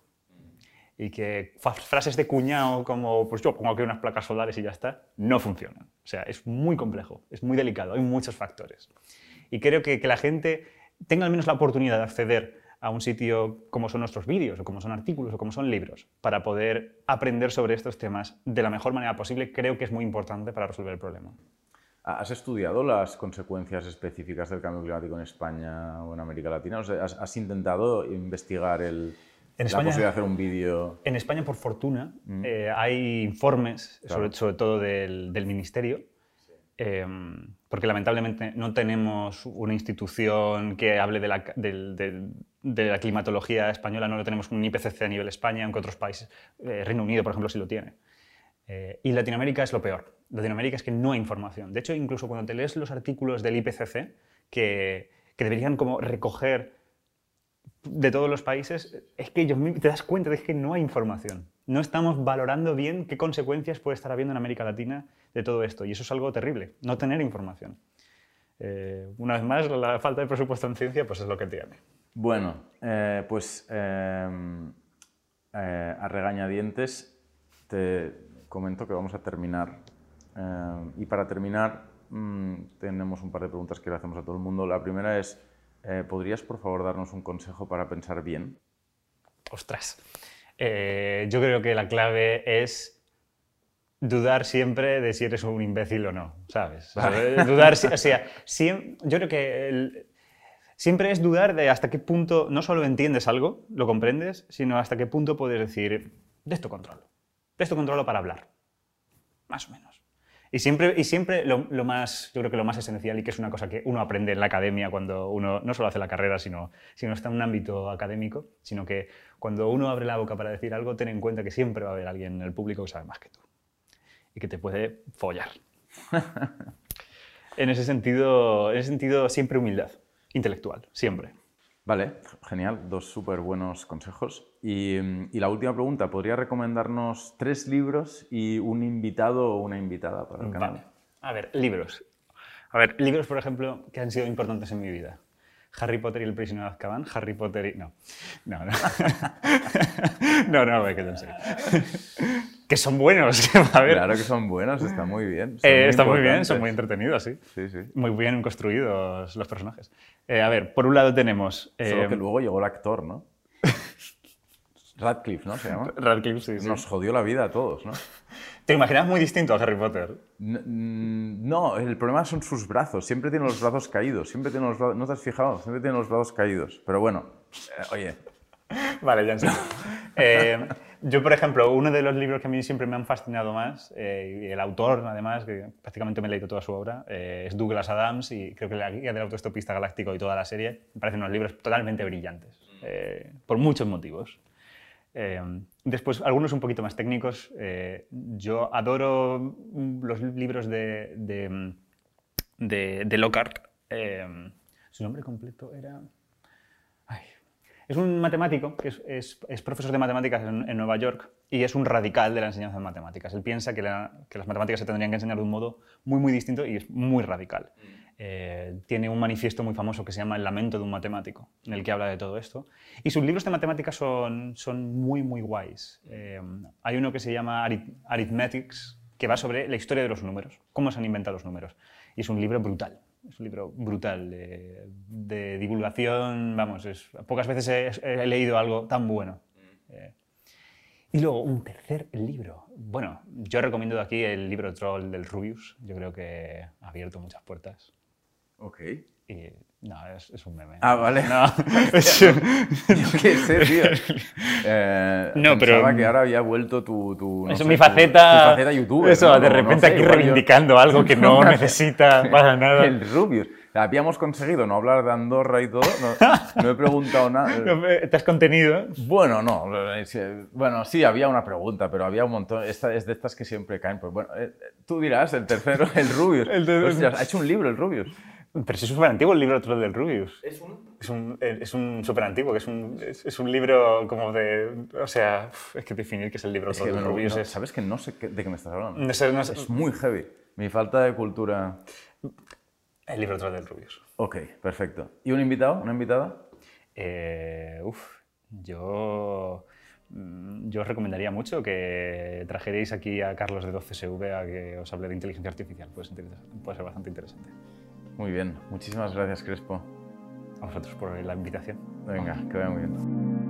y que frases de cuñado como, pues yo pongo aquí unas placas solares y ya está, no funcionan. O sea, es muy complejo, es muy delicado, hay muchos factores. Y creo que, que la gente tenga al menos la oportunidad de acceder a un sitio como son nuestros vídeos, o como son artículos, o como son libros, para poder aprender sobre estos temas de la mejor manera posible, creo que es muy importante para resolver el problema. ¿Has estudiado las consecuencias específicas del cambio climático en España o en América Latina? ¿has, intentado investigar el, en España, la posibilidad de hacer un vídeo. En España, por fortuna, mm. eh, hay informes, sobre, sobre, todo del, del Ministerio, em, porque lamentablemente no tenemos una institución que hable de la, de, de, la, climatología española, no lo tenemos un IPCC a nivel España, aunque otros países, eh, Reino Unido, por ejemplo, sí lo tiene. Eh, y Latinoamérica es lo peor. Latinoamérica es que no hay información. De hecho, incluso cuando te lees los artículos del IPCC, que, deberían como recoger de todos los países, es que ellos te das cuenta de que no hay información. No estamos valorando bien qué consecuencias puede estar habiendo en América Latina de todo esto. Y eso es algo terrible, no tener información. Eh, una vez más, la falta de presupuesto en ciencia pues es lo que tiene. Bueno, eh, pues em, eh, a regañadientes te comento que vamos a terminar. Em, y para terminar, mm, tenemos un par de preguntas que le hacemos a todo el mundo. La primera es, eh, ¿Podrías, por favor, darnos un consejo para pensar bien? Ostras. Yo creo que la clave es dudar siempre de si eres un imbécil o no, ¿sabes? Dudar, o sea, yo creo que siempre es dudar de hasta qué punto no solo entiendes algo, lo comprendes, sino hasta qué punto puedes decir, de esto controlo, de esto controlo para hablar, más o menos. Y siempre, y siempre lo, más, yo creo que lo más esencial y que es una cosa que uno aprende en la academia cuando uno no solo hace la carrera, sino, sino está en un ámbito académico, sino que cuando uno abre la boca para decir algo, ten en cuenta que siempre va a haber alguien en el público que sabe más que tú y que te puede follar. en, ese sentido, en ese sentido, siempre humildad intelectual, siempre. Vale, genial, dos súper buenos consejos. Y, y, la última pregunta, ¿podría recomendarnos tres libros y un invitado o una invitada para el canal? Vale. A ver, libros. A ver, libros, por ejemplo, que han sido importantes en mi vida. Harry Potter y el prisionero de Azkaban, Harry Potter y... No, no, no. no, no, me quedo en serio. Que son buenos. a ver. Claro que son buenos, está muy bien. Eh, está muy bien, son muy entretenidos, sí. Sí, sí. Muy bien construidos los personajes. Eh, a ver, por un lado tenemos... Solo eh, que luego llegó el actor, ¿no? Radcliffe, ¿no? Se llama. Radcliffe, sí, sí. Nos jodió la vida a todos, ¿no? ¿Te imaginas muy distinto a Harry Potter? N- mm, No, el problema son sus brazos. Siempre tiene los brazos caídos. Siempre tiene los brazos... ¿No te has fijado? Siempre tiene los brazos caídos. Pero bueno, eh, oye, Vale, ya en serio. Eh, yo, por ejemplo, uno de los libros que a mí siempre me han fascinado más, eh, el autor, además, que prácticamente me he leído toda su obra, eh, es Douglas Adams, y creo que la guía del autoestopista galáctico y toda la serie me parecen unos libros totalmente brillantes, eh, por muchos motivos. Después, algunos un poquito más técnicos. yo adoro mm, los libros de, de, de, de Lockhart. Su nombre completo era... Es un matemático, que es, es- es profesor de matemáticas en, en Nueva York y es un radical de la enseñanza de matemáticas. Él piensa que, la- que las matemáticas se tendrían que enseñar de un modo muy, muy distinto y es muy radical. Eh, tiene un manifiesto muy famoso que se llama El lamento de un matemático, en el que habla de todo esto. Y sus libros de matemáticas son, son muy, muy guays. Eh, hay uno que se llama Arith- Arithmetics, que va sobre la historia de los números, cómo se han inventado los números. Y es un libro brutal. Es un libro brutal de, de divulgación. Vamos, es- pocas veces he, he leído algo tan bueno. Eh, y luego un tercer libro. Bueno, yo recomiendo de aquí el libro Troll del Rubius. Yo creo que ha abierto muchas puertas. ok. Y no, es, es un meme. Ah, vale. No, es un- ¿Qué sé, tío? Eh, No, pero- pensaba que ahora había vuelto tu... tu no Eso, sé, mi tu- faceta. Tu, faceta youtuber. Eso, ¿no? de No- no repente sé, aquí igual yo- reivindicando algo que no necesita para nada. El Rubius. Habíamos conseguido no hablar de Andorra y todo. No, no he preguntado nada. ¿Te has contenido? Bueno, no. eh, Bueno, sí, había una pregunta, pero había un montón. Esta es de estas que siempre caen. Pues bueno, eh, tú dirás, el tercero, el Rubius. El de- Hostias, ha hecho un libro el Rubius. Pero es súper antiguo el libro del Rubius. Es un, es un, es un súper antiguo, que es un, es, es un libro como de... O sea, es que definir qué es el libro Es que del Rubius no, es... ¿Sabes que no sé qué- de qué me estás hablando? No sé, no sé- Es muy heavy. Mi falta de cultura. El libro del Rubius. Ok, perfecto. ¿Y un invitado? ¿Una invitada? Eh, uf, yo, mm, yo os recomendaría mucho que trajerais aquí a Carlos de 12SV a que os hable de inteligencia artificial. Puede ser, interesa- puede ser bastante interesante. Muy bien. Muchísimas gracias, Crespo. A vosotros por la invitación. Venga, que vaya muy bien.